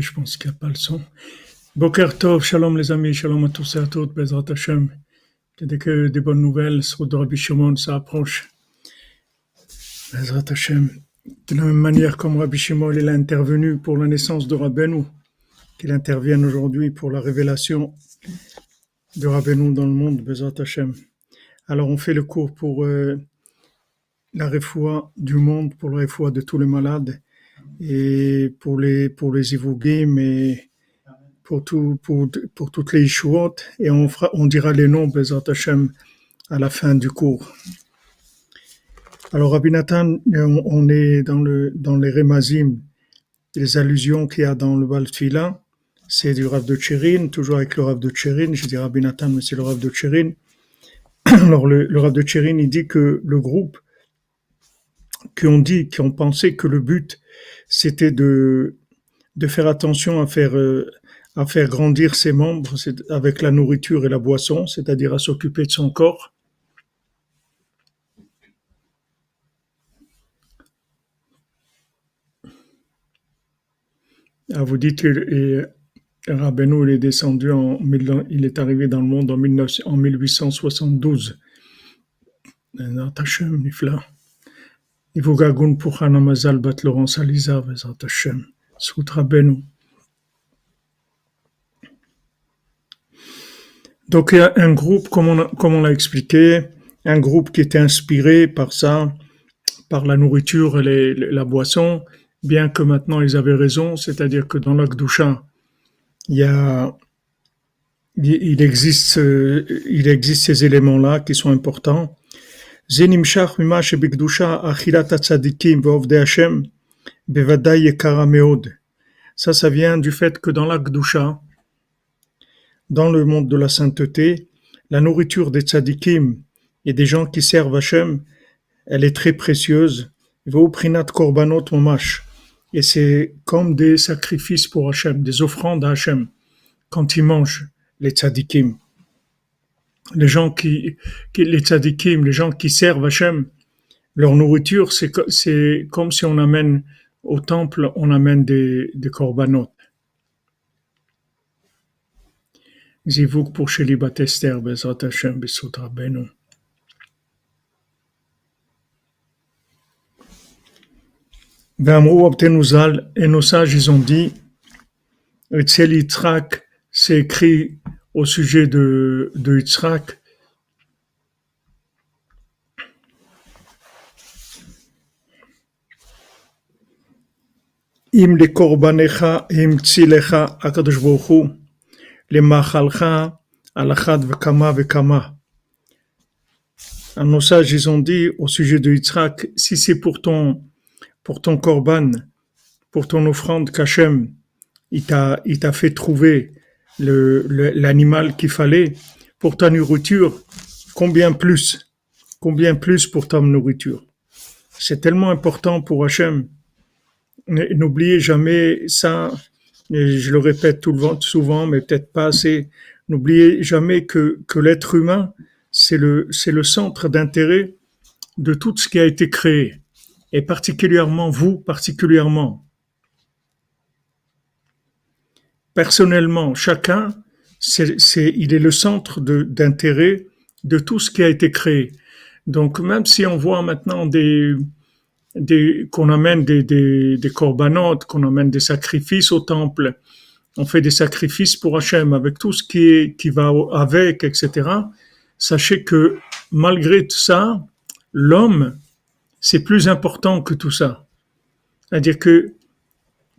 Je pense qu'il n'y a pas le son. Boker Tov, shalom les amis, shalom à tous et à toutes, Bezrat Hashem. Dès que des bonnes nouvelles sur Rabbi Shimon, ça approche. Bezrat Hashem. De la même manière comme Rabbi Shimon, il a intervenu pour la naissance de Rabbeinu, qu'il intervienne aujourd'hui pour la révélation de Rabbeinu dans le monde, Bezrat Hashem. Alors on fait le cours pour euh, la réfoua du monde, pour la réfoua de tous les malades et pour les pour les mais pour tout pour pour toutes les Ishuot et on fera on dira les noms Bezat Hashem à la fin du cours. Alors Rabbi Nathan, on est dans le dans les Remazim, les allusions qu'il y a dans le Baltfila, c'est du Rav de Tchérin, toujours avec le Rav de Tchérin, je dis Rabbi Nathan, mais c'est le Rav de Tchérin. Alors le, le Rav de Tchérin, il dit que le groupe qui ont dit, qui ont pensé que le but c'était de, de faire attention à faire, euh, à faire grandir ses membres avec la nourriture et la boisson, c'est-à-dire à, s'occuper de son corps. Ah, vous dites que Rabbeinu il est descendu en il est arrivé dans le monde en, 19, en 1872. Vezat Hashem Sutra Benu. Donc il y a un groupe, comme on, comme on l'a expliqué, un groupe qui était inspiré par ça, par la nourriture et la boisson, bien que maintenant ils avaient raison, c'est-à-dire que dans l'Akdusha, il a, existe, il existe ces éléments-là qui sont importants. Ça, ça vient du fait que dans la dans le monde de la sainteté, la nourriture des tzadikim et des gens qui servent Hachem, elle est très précieuse. Et c'est comme des sacrifices pour Hachem, des offrandes à Hachem, quand ils mangent les tzadikim les gens qui, qui les tzadikim, les gens qui servent Hachem, leur nourriture, c'est, comme si on amène au temple, on amène des, des korbanot. Zivuk pour Sheli Batester, Bezrat Hashem, Besutra Benu. et nos sages, ils ont dit, c'est écrit au sujet de, de Yitzhak. Im le korbanecha im tzilecha akadosh baruch le machalcha alachad vekama vekama. Nos sages, ils ont dit au sujet de Yitzhak, si c'est pour ton, pour ton korban, pour ton offrande t'a, il t'a fait trouver l'animal qu'il fallait pour ta nourriture, combien plus Combien plus pour ta nourriture? C'est tellement important pour Hachem. N'oubliez jamais ça, je le répète tout le souvent, mais peut-être pas assez. N'oubliez jamais que, que l'être humain, c'est le, c'est le centre d'intérêt de tout ce qui a été créé. Et particulièrement vous, particulièrement. Personnellement, chacun, c'est, il est le centre d'intérêt de, tout ce qui a été créé. Donc, même si on voit maintenant des, des qu'on amène des, des, des corbanotes, qu'on amène des sacrifices au temple, on fait des sacrifices pour Hachem avec tout ce qui est, qui va avec, etc. Sachez que malgré tout ça, l'homme, c'est plus important que tout ça. C'est-à-dire que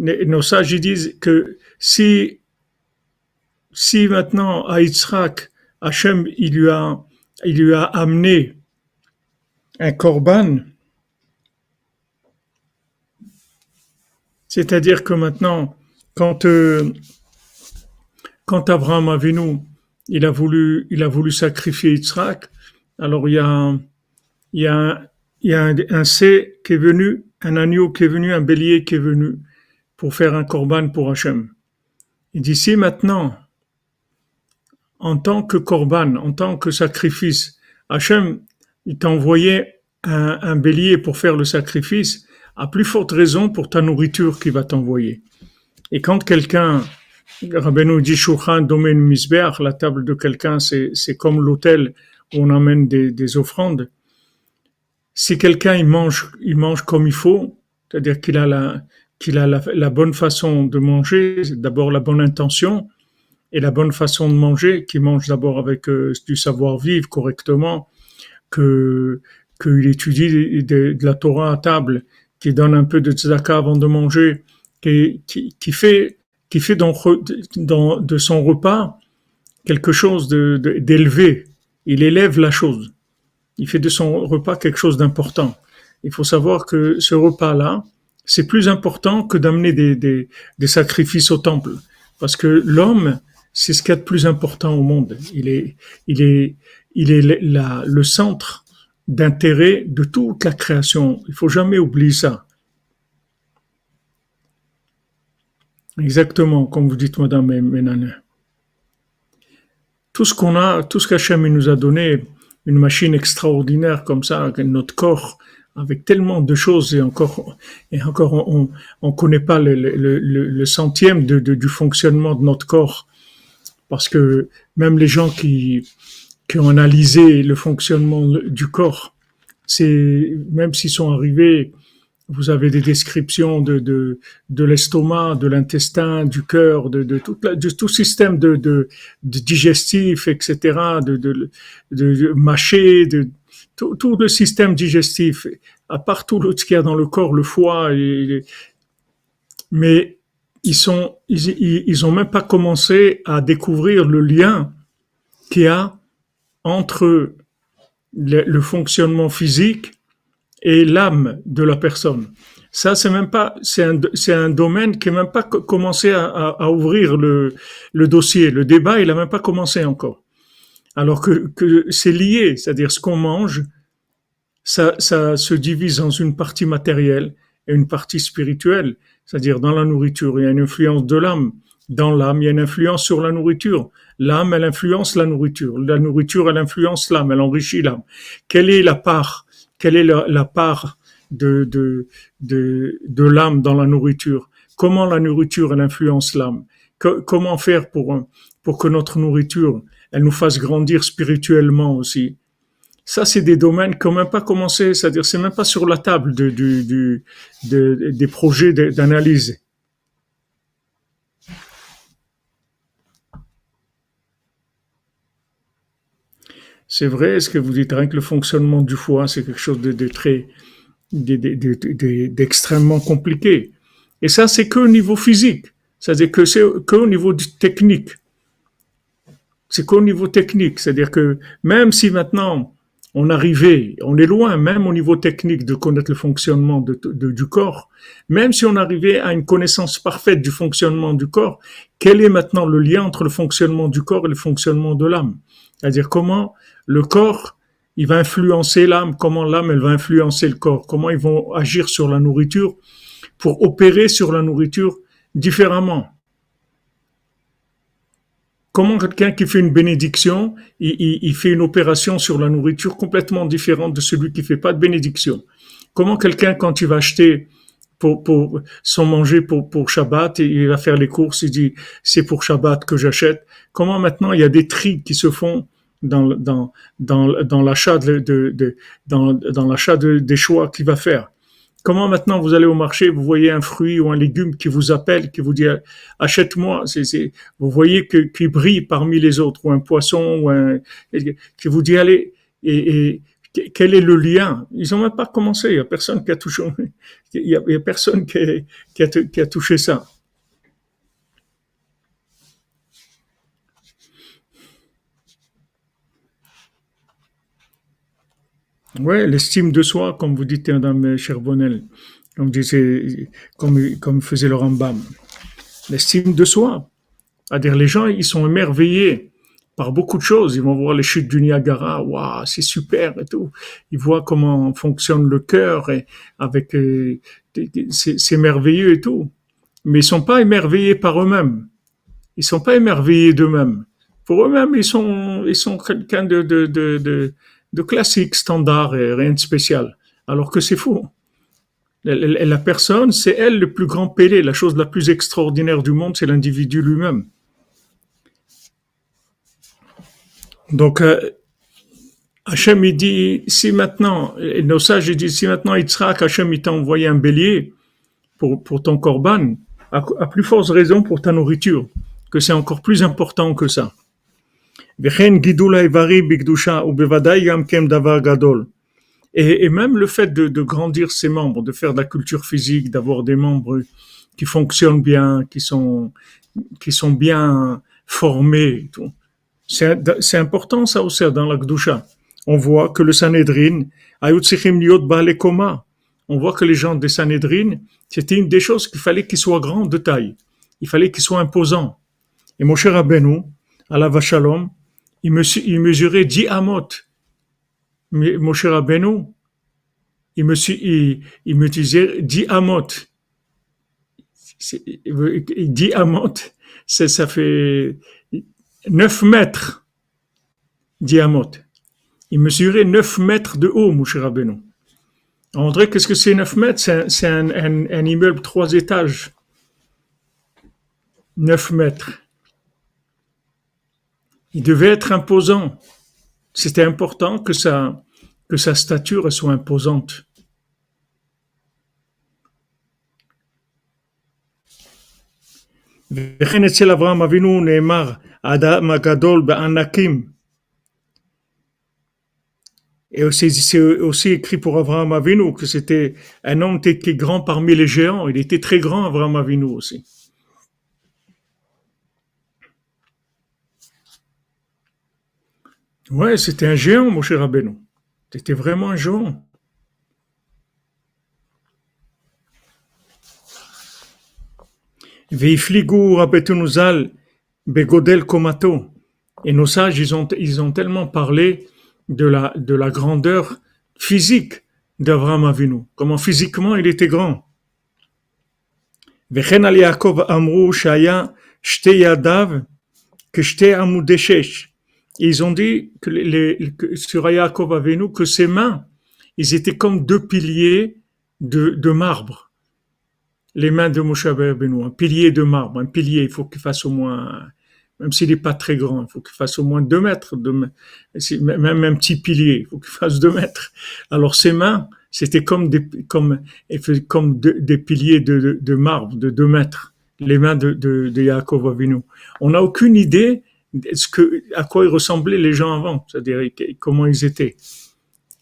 nos sages disent que si, si maintenant à Yitzhak, Hachem, il lui a, il lui a amené un korban, c'est-à-dire que maintenant, quand, euh, quand Abraham Avinu, il a voulu, il a voulu sacrifier Yitzhak, alors il y a, il y a, il y a un, un C qui est venu, un agneau qui est venu, un bélier qui est venu pour faire un korban pour Hachem. Il dit si maintenant, en tant que korban, en tant que sacrifice, Hachem, il t'a envoyé un, bélier pour faire le sacrifice, à plus forte raison pour ta nourriture qu'il va t'envoyer. Et quand quelqu'un, Rabbeinu dit Domen Misbeach, la table de quelqu'un, c'est, comme l'hôtel où on amène des, des offrandes. Si quelqu'un il mange, il mange comme il faut, c'est-à-dire qu'il a la, qu'il a la, bonne façon de manger, d'abord la bonne intention et la bonne façon de manger, qu'il mange d'abord avec euh, du savoir-vivre correctement, que qu'il étudie de, la Torah à table, qu'il donne un peu de tzedakah avant de manger, qui, qui, qui fait qui fait de son repas quelque chose d'élevé. Il élève la chose. Il fait de son repas quelque chose d'important. Il faut savoir que ce repas-là, c'est plus important que d'amener des, des, des, sacrifices au temple. Parce que l'homme, c'est ce qu'il y a de plus important au monde. Il est, il est, il est la, le centre d'intérêt de toute la création. Il faut jamais oublier ça. Exactement, comme vous dites, Madame Ménane. Tout ce qu'on a, tout ce qu'Hachem nous a donné, une machine extraordinaire comme ça, notre corps, avec tellement de choses et encore, et encore, on, on connaît pas le, le, le, centième de, de, du fonctionnement de notre corps, parce que même les gens qui, qui ont analysé le fonctionnement du corps, c'est même s'ils sont arrivés vous avez des descriptions de, de, de l'estomac, de l'intestin, du cœur, de, de, tout, de tout système de, de, de digestif, etc., de, de, de, mâcher, de tout, tout, le système digestif, à part tout ce qu'il y a dans le corps, le foie, mais ils sont, ils, même pas commencé à découvrir le lien qu'il y a entre le, fonctionnement physique et l'âme de la personne. Ça, c'est même pas, c'est un, un domaine qui n'a même pas commencé à, ouvrir le, le dossier. Le débat, il a même pas commencé encore. Alors que, que c'est lié, c'est-à-dire ce qu'on mange, ça, ça se divise en une partie matérielle et une partie spirituelle. C'est-à-dire dans la nourriture, il y a une influence de l'âme. Dans l'âme, il y a une influence sur la nourriture. L'âme, elle influence la nourriture. La nourriture, elle influence l'âme, elle enrichit l'âme. Quelle est la part quelle est la, la part de, de, de, de l'âme dans la nourriture? Comment la nourriture elle influence l'âme? Comment faire pour, pour que notre nourriture elle nous fasse grandir spirituellement aussi ça, c'est des domaines qui n'ont même pas commencé, c'est-à-dire c'est même pas sur la table de, de des projets d'analyse. C'est vrai, ce que vous dites, rien que le fonctionnement du foie, c'est quelque chose de, très, d'extrêmement de, compliqué. Et ça, c'est qu'au niveau physique. C'est-à-dire que c'est qu'au niveau technique. C'est qu'au niveau technique. C'est-à-dire que même si maintenant on arrivait, on est loin, même au niveau technique, de connaître le fonctionnement du corps, même si on arrivait à une connaissance parfaite du fonctionnement du corps, quel est maintenant le lien entre le fonctionnement du corps et le fonctionnement de l'âme? C'est-à-dire comment le corps, il va influencer l'âme, comment l'âme, elle va influencer le corps, comment ils vont agir sur la nourriture pour opérer sur la nourriture différemment. Comment quelqu'un qui fait une bénédiction, il, fait une opération sur la nourriture complètement différente de celui qui fait pas de bénédiction? Comment quelqu'un, quand il va acheter pour, son manger pour, Shabbat, il va faire les courses, il dit c'est pour Shabbat que j'achète. Comment maintenant il y a des tris qui se font dans, dans, l'achat dans, des choix qu'il va faire? Comment maintenant vous allez au marché, vous voyez un fruit ou un légume qui vous appelle, qui vous dit achète-moi, vous voyez que qui brille parmi les autres, ou un poisson, ou un qui vous dit allez, et, quel est le lien? Ils n'ont même pas commencé. Il y a personne qui a touché, il y a, personne qui a touché ça. Ouais, l'estime de soi, comme vous dites, Madame Cherbonnel, comme disait, comme, comme faisait le Rambam. L'estime de soi. C'est-à-dire, les gens, ils sont émerveillés par beaucoup de choses. Ils vont voir les chutes du Niagara, waouh, c'est super et tout. Ils voient comment fonctionne le cœur et avec, euh, c'est merveilleux et tout. Mais ils sont pas émerveillés par eux-mêmes. Ils sont pas émerveillés d'eux-mêmes. Pour eux-mêmes, ils sont, ils sont quelqu'un de, de, de, de de classique, standard et rien de spécial. Alors que c'est faux. La, personne, c'est elle le plus grand pélé. La chose la plus extraordinaire du monde, c'est l'individu lui-même. Donc, euh, Hachem, il dit, si maintenant, nos sages, ils disent, si maintenant Yitzhak, Hachem, il t'a envoyé un bélier pour, ton korban, à, plus forte raison pour ta nourriture, que c'est encore plus important que ça. Et, même le fait de, de, grandir ses membres, de faire de la culture physique, d'avoir des membres qui fonctionnent bien, qui sont, qui sont bien formés, c'est important ça aussi dans la Gdusha on voit que le Sanhedrin, on voit que les gens des Sanhedrin, c'était une des choses qu'il fallait qu'ils soient grands de taille. Il fallait qu'ils soient imposants. Et mon cher Abenou, à la Vachalom, il, mesurait 10 amot. Mais mon cher Abenou, il me, il, il me disait 10 amot. 10 amot, ça fait 9 mètres. 10 amot. Il mesurait 9 mètres de haut, Moshe Rabbeinu. André, qu'est-ce que c'est 9 mètres? C'est un, un, un, immeuble trois étages. 9 mètres. Il devait être imposant. C'était important que sa, stature soit imposante. Et aussi, c'est aussi écrit pour Abraham Avinu que c'était un homme qui était grand parmi les géants. Il était très grand, Abraham Avinu aussi. Ouais, c'était un géant, mon cher Rabbeinu. C'était vraiment un géant. Veifligu Rabbetunuzal Begodel Komato. Et nos sages, ils ont, ils ont tellement parlé de la, de la grandeur physique d'Abraham Avinu, comment physiquement il était grand. Ils ont dit que sur Yaakov Avinu que ses mains, ils étaient comme deux piliers de, marbre. Les mains de Moshe Avinu, un pilier de marbre, un pilier, il faut qu'il fasse au moins même s'il n'est pas très grand, il faut qu'il fasse au moins deux mètres, même un petit pilier, il faut qu'il fasse deux mètres. Alors ses mains, c'était comme des, comme, comme des piliers de, de, marbre de deux mètres, les mains de, de, de Yaakov Avinu. On n'a aucune idée ce que, à quoi ils ressemblaient les gens avant, c'est-à-dire comment ils étaient.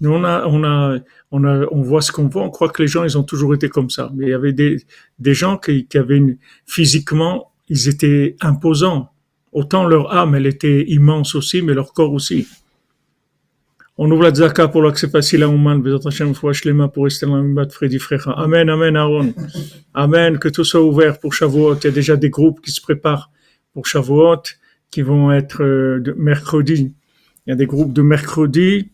Nous, on a, on a, on a, on voit ce qu'on voit, on croit que les gens, ils ont toujours été comme ça. Mais il y avait des, des gens qui, qui avaient une, physiquement, ils étaient imposants Autant leur âme, elle était immense aussi, mais leur corps aussi. On ouvre la tzaka pour l'accès facile à Ouman, Bezat Hashem, mains pour rester dans la Freddy Frecha. Amen, Amen, Aaron. Amen, que tout soit ouvert pour Shavuot. Il y a déjà des groupes qui se préparent pour Shavuot, qui vont être euh, de mercredi. Il y a des groupes de mercredi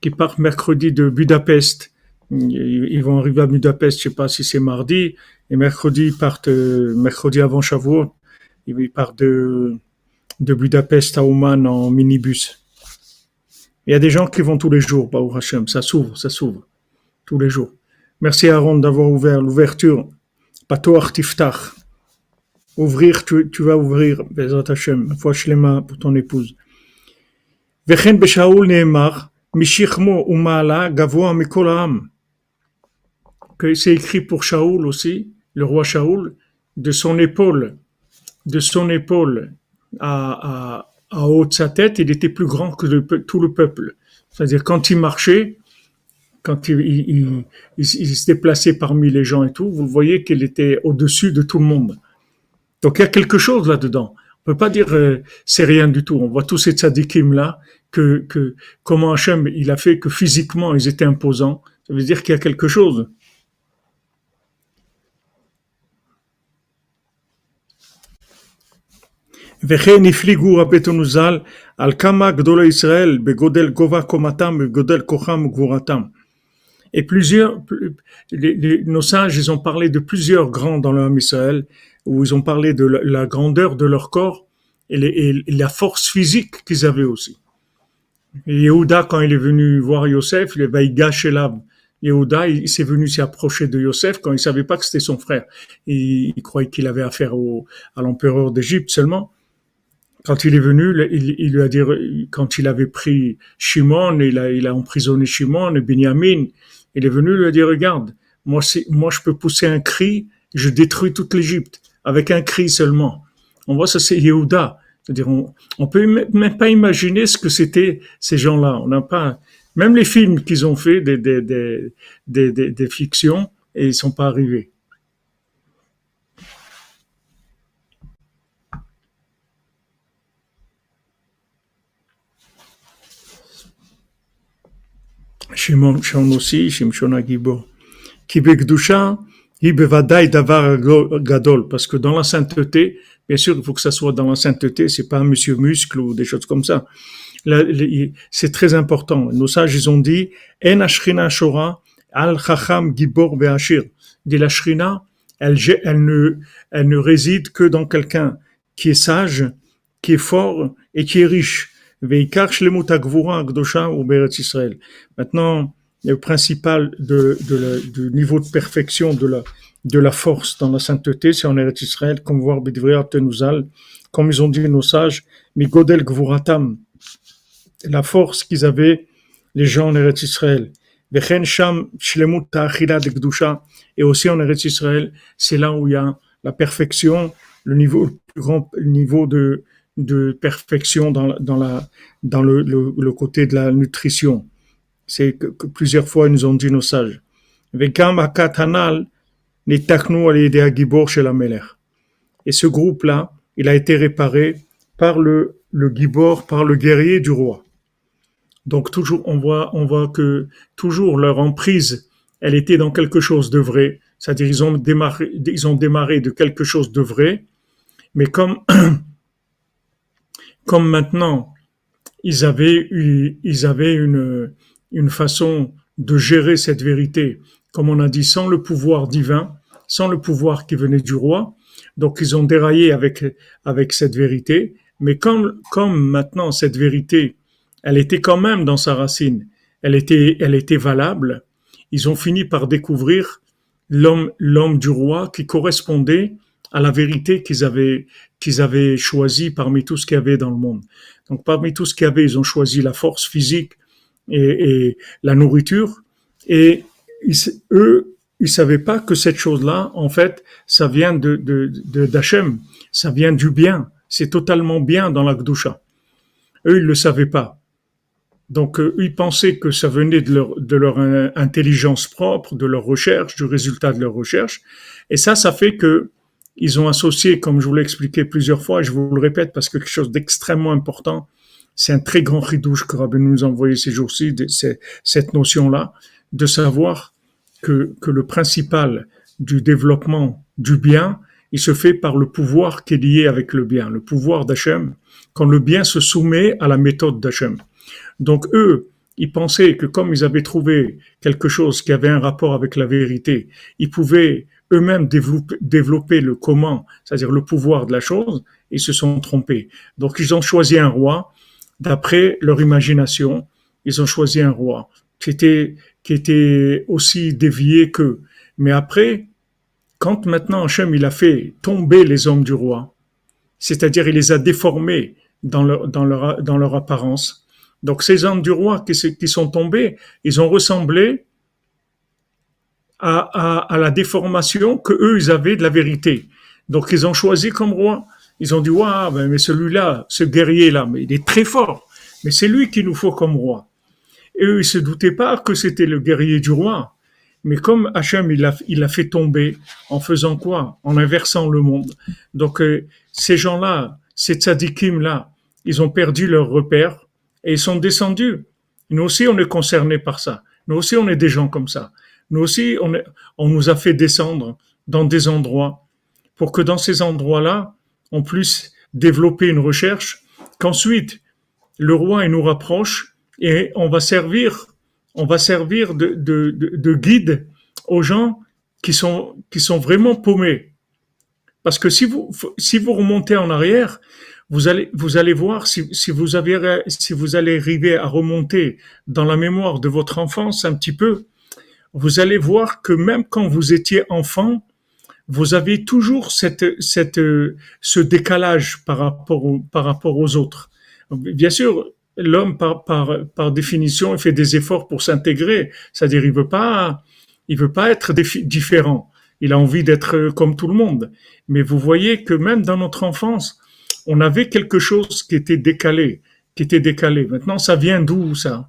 qui partent mercredi de Budapest. Ils vont arriver à Budapest, je sais pas si c'est mardi, et mercredi, ils partent euh, mercredi avant Shavuot il part de, de Budapest à Oman en minibus. Il y a des gens qui vont tous les jours, Baou Hashem, ça s'ouvre, ça s'ouvre, tous les jours. Merci Aaron d'avoir ouvert l'ouverture. Patoar Tiftach. Ouvrir, tu, vas ouvrir, Bezat Hashem, mains pour ton épouse. Vechen Nehemar, Mishichmo Umala Gavoa Mikol Que c'est écrit pour Shaoul aussi, le roi Shaoul, de son épaule de son épaule à, à, haut de sa tête, il était plus grand que tout le peuple. C'est-à-dire quand il marchait, quand il, se déplaçait parmi les gens et tout, vous voyez qu'il était au-dessus de tout le monde. Donc il y a quelque chose là-dedans. On peut pas dire euh, c'est rien du tout. On voit tous ces tzadikim là que, que comment Hachem il a fait que physiquement ils étaient imposants. Ça veut dire qu'il y a quelque chose. Et plusieurs, nos sages, ils ont parlé de plusieurs grands dans le Israël, où ils ont parlé de la, grandeur de leur corps et, la force physique qu'ils avaient aussi. Et Yehuda, quand il est venu voir Yosef, il va y gâcher là, Yehuda, il, s'est venu s'y approcher de Yosef quand il savait pas que c'était son frère. Il, il croyait qu'il avait affaire au, à l'empereur d'Égypte seulement. Quand il est venu, il, il, lui a dit, quand il avait pris Shimon, il a, il a emprisonné Shimon et Binyamin, il est venu lui a dit, regarde, moi, moi, je peux pousser un cri, je détruis toute l'Égypte avec un cri seulement. On voit ça, c'est Yehuda. C'est-à-dire, on, on peut même pas imaginer ce que c'était ces gens-là. On n'a pas, même les films qu'ils ont fait des, des, des, des, des fictions, et ils sont pas arrivés. Shimon aussi, Shimshon Agibo, Bekdusha, Gadol, parce que dans la sainteté, bien sûr, il faut que ça soit dans la sainteté, c'est pas un monsieur muscle ou des choses comme ça. C'est très important. Nos sages, ils ont dit, En Ashrina Shora, Al Chacham Gibor Beashir. Dit la Shrina, elle, ne, elle ne réside que dans quelqu'un qui est sage, qui est fort et qui est riche. Maintenant, principal de, de du niveau de perfection de la, de la force dans la sainteté, c'est en Eretz Israël, comme voir Bidvriat comme ils ont dit nos sages, Migodel Gvuratam, la force qu'ils avaient, les gens en Eretz Israël. Et aussi en Eretz Israël, c'est là où il y a la perfection, le niveau, le plus grand niveau de, de perfection dans, dans, la, dans le, le, le, côté de la nutrition. C'est que, plusieurs fois ils nous ont dit nos sages. Et ce groupe-là, il a été réparé par le, le gibor, par le guerrier du roi. Donc toujours, on voit, on voit que toujours leur emprise, elle était dans quelque chose de vrai. C'est-à-dire ils ont démarré, ils ont démarré de quelque chose de vrai, mais comme comme maintenant, ils avaient ils avaient une, une façon de gérer cette vérité, comme on a dit, sans le pouvoir divin, sans le pouvoir qui venait du roi. Donc, ils ont déraillé avec, avec cette vérité. Mais comme, comme maintenant cette vérité, elle était quand même dans sa racine, elle était, elle était valable, ils ont fini par découvrir l'homme, l'homme du roi qui correspondait à la vérité qu'ils avaient, qu'ils avaient choisi parmi tout ce qu'il y avait dans le monde. Donc parmi tout ce qu'il y avait, ils ont choisi la force physique et, la nourriture. Et ils, eux, ils savaient pas que cette chose-là, en fait, ça vient de, de, d'Hachem, ça vient du bien. C'est totalement bien dans la Gdusha. Eux, ils le savaient pas. Donc, eux, ils pensaient que ça venait de leur, de leur intelligence propre, de leur recherche, du résultat de leur recherche. Et ça, ça fait que ils ont associé, comme je vous l'ai expliqué plusieurs fois, et je vous le répète parce que quelque chose d'extrêmement important, c'est un très grand ridouche que Rabbi nous a envoyé ces jours-ci, cette notion-là, de savoir que, que le principal du développement du bien, il se fait par le pouvoir qui est lié avec le bien, le pouvoir d'Hachem, quand le bien se soumet à la méthode d'Hachem. Donc eux, ils pensaient que comme ils avaient trouvé quelque chose qui avait un rapport avec la vérité, ils pouvaient eux-mêmes développer, le comment, c'est-à-dire le pouvoir de la chose, ils se sont trompés. Donc ils ont choisi un roi d'après leur imagination. Ils ont choisi un roi qui était qui était aussi dévié qu'eux. Mais après, quand maintenant Hachem il a fait tomber les hommes du roi, c'est-à-dire il les a déformés dans leur dans leur dans leur apparence. Donc ces hommes du roi qui, sont tombés, ils ont ressemblé à, à, à, la déformation que eux ils avaient de la vérité. Donc ils ont choisi comme roi. Ils ont dit waouh, mais celui-là, ce guerrier-là, mais il est très fort. Mais c'est lui qu'il nous faut comme roi. Et eux ils se doutaient pas que c'était le guerrier du roi. Mais comme Hachem il l'a il a fait tomber en faisant quoi? En inversant le monde. Donc euh, ces gens-là, ces tzadikim là, ils ont perdu leur repère et ils sont descendus. Nous aussi on est concernés par ça. Nous aussi on est des gens comme ça. Nous aussi, on, on nous a fait descendre dans des endroits pour que dans ces endroits-là, on puisse développer une recherche, qu'ensuite le roi il nous rapproche et on va servir, on va servir de, de, de, de guide aux gens qui sont, qui sont vraiment paumés. Parce que si vous, si vous remontez en arrière, vous allez, vous allez voir si, si vous avez, si vous allez arriver à remonter dans la mémoire de votre enfance un petit peu, vous allez voir que même quand vous étiez enfant, vous avez toujours cette, cette, ce décalage par rapport, par rapport aux autres. Bien sûr, l'homme, par, par, par définition, il fait des efforts pour s'intégrer. C'est-à-dire, il veut pas, il veut pas être différent. Il a envie d'être comme tout le monde. Mais vous voyez que même dans notre enfance, on avait quelque chose qui était décalé, qui était décalé. Maintenant, ça vient d'où ça?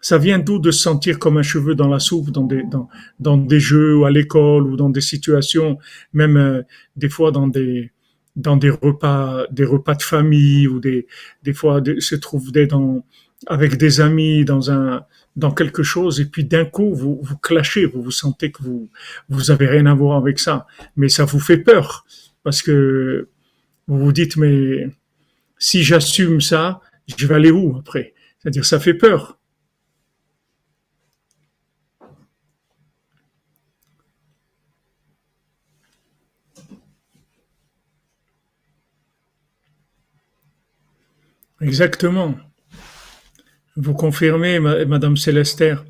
Ça vient d'où de se sentir comme un cheveu dans la soupe, dans des dans, dans des jeux ou à l'école ou dans des situations, même euh, des fois dans des dans des repas, des repas de famille ou des, des fois se trouver dans, avec des amis dans un, dans quelque chose et puis d'un coup vous vous clashez, vous vous sentez que vous vous avez rien à voir avec ça, mais ça vous fait peur parce que vous vous dites mais si j'assume ça, je vais aller où après? C'est-à-dire ça fait peur. Exactement. Vous confirmez, Madame Célestère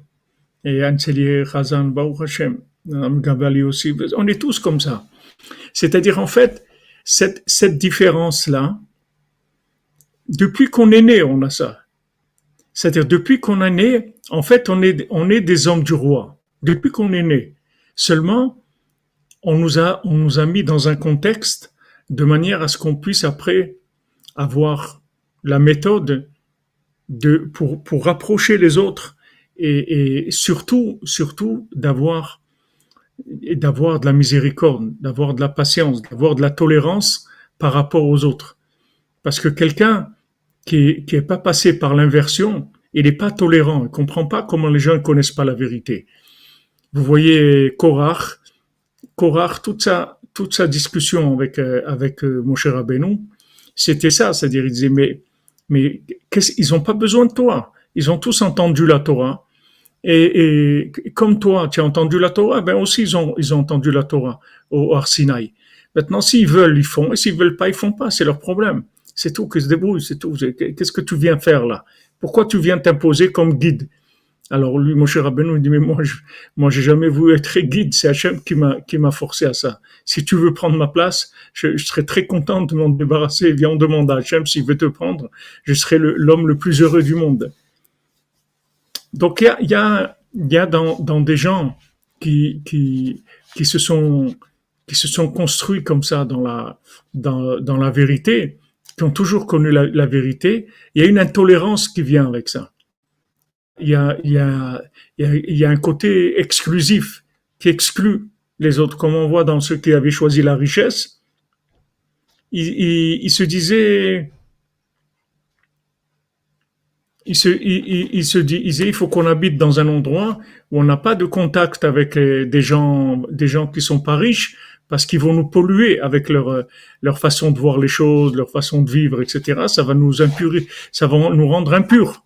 et Anne Célier Razan Hashem, Madame Gabali aussi. On est tous comme ça. C'est-à-dire, en fait, cette, cette différence-là, depuis qu'on est né, on a ça. C'est-à-dire, depuis qu'on est né, en fait, on est, on est des hommes du roi. Depuis qu'on est né. Seulement, on nous a, on nous a mis dans un contexte de manière à ce qu'on puisse après avoir la méthode de, pour, pour rapprocher les autres et, surtout, surtout d'avoir, d'avoir de la miséricorde, d'avoir de la patience, d'avoir de la tolérance par rapport aux autres. Parce que quelqu'un qui est, qui est pas passé par l'inversion, il n'est pas tolérant, il comprend pas comment les gens ne connaissent pas la vérité. Vous voyez Korach, Korach, toute sa, toute sa discussion avec, euh, avec euh, mon cher Rabbeinu, c'était ça, c'est-à-dire il disait mais mais ils n'ont pas besoin de toi. Ils ont tous entendu la Torah. Et, comme toi, tu as entendu la Torah, ben aussi ils ont, ils ont entendu la Torah au Arsinaï. Maintenant, s'ils veulent, ils font. Et s'ils veulent pas, ils font pas. C'est leur problème. C'est tout, qu'ils se débrouillent, c'est tout. Qu'est-ce que tu viens faire là? Pourquoi tu viens t'imposer comme guide? Alors lui, mon cher Rabbeinu, il dit, mais moi, je, moi, j'ai jamais voulu être guide. C'est Hachem qui m'a, qui m'a forcé à ça. Si tu veux prendre ma place, je, serais très content de m'en débarrasser. Viens, on demande à Hachem s'il veut te prendre. Je serai l'homme le, plus heureux du monde. Donc, il y a, il y a, y a dans, dans des gens qui, qui, qui se sont, qui se sont construits comme ça dans la, dans, dans la vérité, qui ont toujours connu la vérité. Il y a une intolérance qui vient avec ça il y a, il y a, il y a un côté exclusif qui exclut les autres, comme on voit dans ceux qui avaient choisi la richesse. Il, se disait, il se, il, se disait, il faut qu'on habite dans un endroit où on n'a pas de contact avec des gens, des gens qui sont pas riches, parce qu'ils vont nous polluer avec leur leur façon de voir les choses, leur façon de vivre, etc. Ça va nous impurer, ça va nous rendre impurs.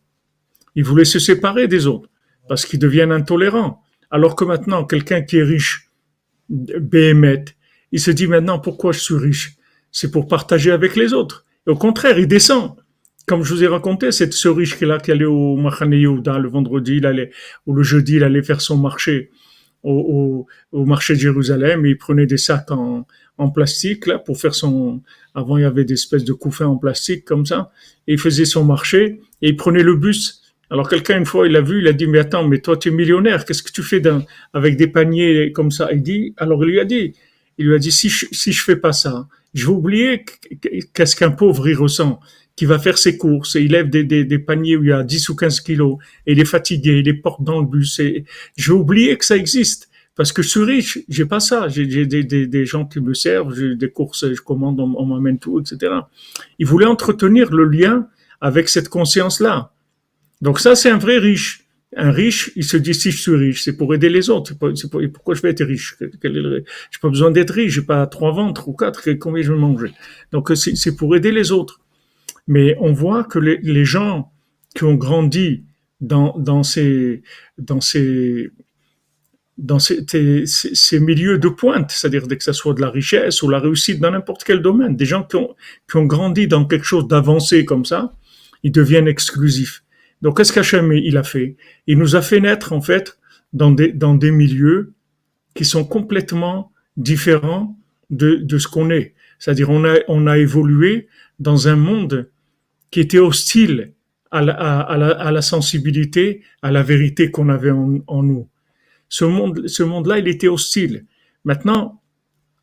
Il voulait se séparer des autres parce qu'ils deviennent intolérants. Alors que maintenant, quelqu'un qui est riche, béhémeth, il se dit maintenant pourquoi je suis riche? C'est pour partager avec les autres. Et au contraire, il descend. Comme je vous ai raconté, cette ce riche qui, là, qui allait au Machane Yehuda le vendredi, il allait, ou le jeudi, il allait faire son marché au, marché de Jérusalem. Et il prenait des sacs en, en plastique là pour faire son. Avant, il y avait des espèces de couffins en plastique comme ça. Et il faisait son marché et il prenait le bus alors quelqu'un une fois il a vu, il a dit mais attends, mais toi tu es millionnaire, qu'est-ce que tu fais avec des paniers comme ça? Il dit, alors il lui a dit, il lui a dit si je, si je fais pas ça, je vais oublier qu'est-ce qu'un pauvre il ressent, qui va faire ses courses et il lève des, des, des, paniers où il y a 10 ou 15 kilos et il est fatigué, il les porte dans le bus et je vais oublier que ça existe. Parce que je suis riche, j'ai pas ça. J'ai des, des, des, gens qui me servent, j'ai des courses, je commande, on m'amène tout, etc. Il voulait entretenir le lien avec cette conscience-là. Donc ça, c'est un vrai riche. Un riche, il se dit si je suis riche, c'est pour aider les autres. pourquoi je vais être riche? Je n'ai pas besoin d'être riche. J'ai pas trois ventres ou quatre. Combien je vais manger? Donc c'est pour aider les autres. Mais on voit que les, gens qui ont grandi dans, ces milieux de pointe, c'est-à-dire que ce soit de la richesse ou la réussite dans n'importe quel domaine, des gens qui ont grandi dans quelque chose d'avancé comme ça, ils deviennent exclusifs. Donc, qu'est-ce qu'Hachem il a fait? Il nous a fait naître en fait dans des, dans des milieux qui sont complètement différents de, de ce qu'on est. C'est-à-dire, on a, on a évolué dans un monde qui était hostile à la, à, la, à la sensibilité, à la vérité qu'on avait en, en, nous. Ce monde, ce monde-là, il était hostile. Maintenant,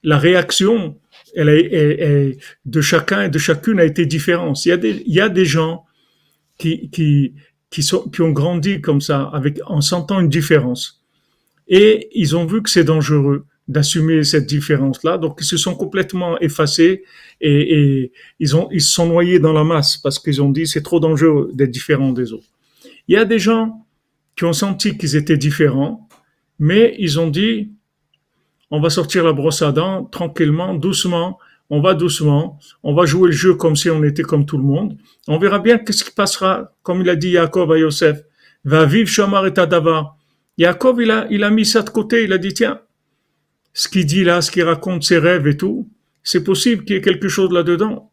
la réaction, elle est, elle, elle, de chacun et de chacune a été différente. Il y a des, il y a des gens qui, qui, qui, sont, qui ont grandi comme ça, avec, en sentant une différence. Et ils ont vu que c'est dangereux d'assumer cette différence-là. Donc, ils se sont complètement effacés et, ils, ont, ils se sont noyés dans la masse parce qu'ils ont dit c'est trop dangereux d'être différent des autres. Il y a des gens qui ont senti qu'ils étaient différents, mais ils ont dit on va sortir la brosse à dents tranquillement, doucement, on va doucement, on va jouer le jeu comme si on était comme tout le monde. On verra bien qu'est-ce qui passera, comme il a dit Yaakov à Yosef. Va vivre Shamar et Tadava. Yaakov, il a, il a mis ça de côté, il a dit, tiens, ce qu'il dit là, ce qu'il raconte, ses rêves et tout, c'est possible qu'il y ait quelque chose là-dedans.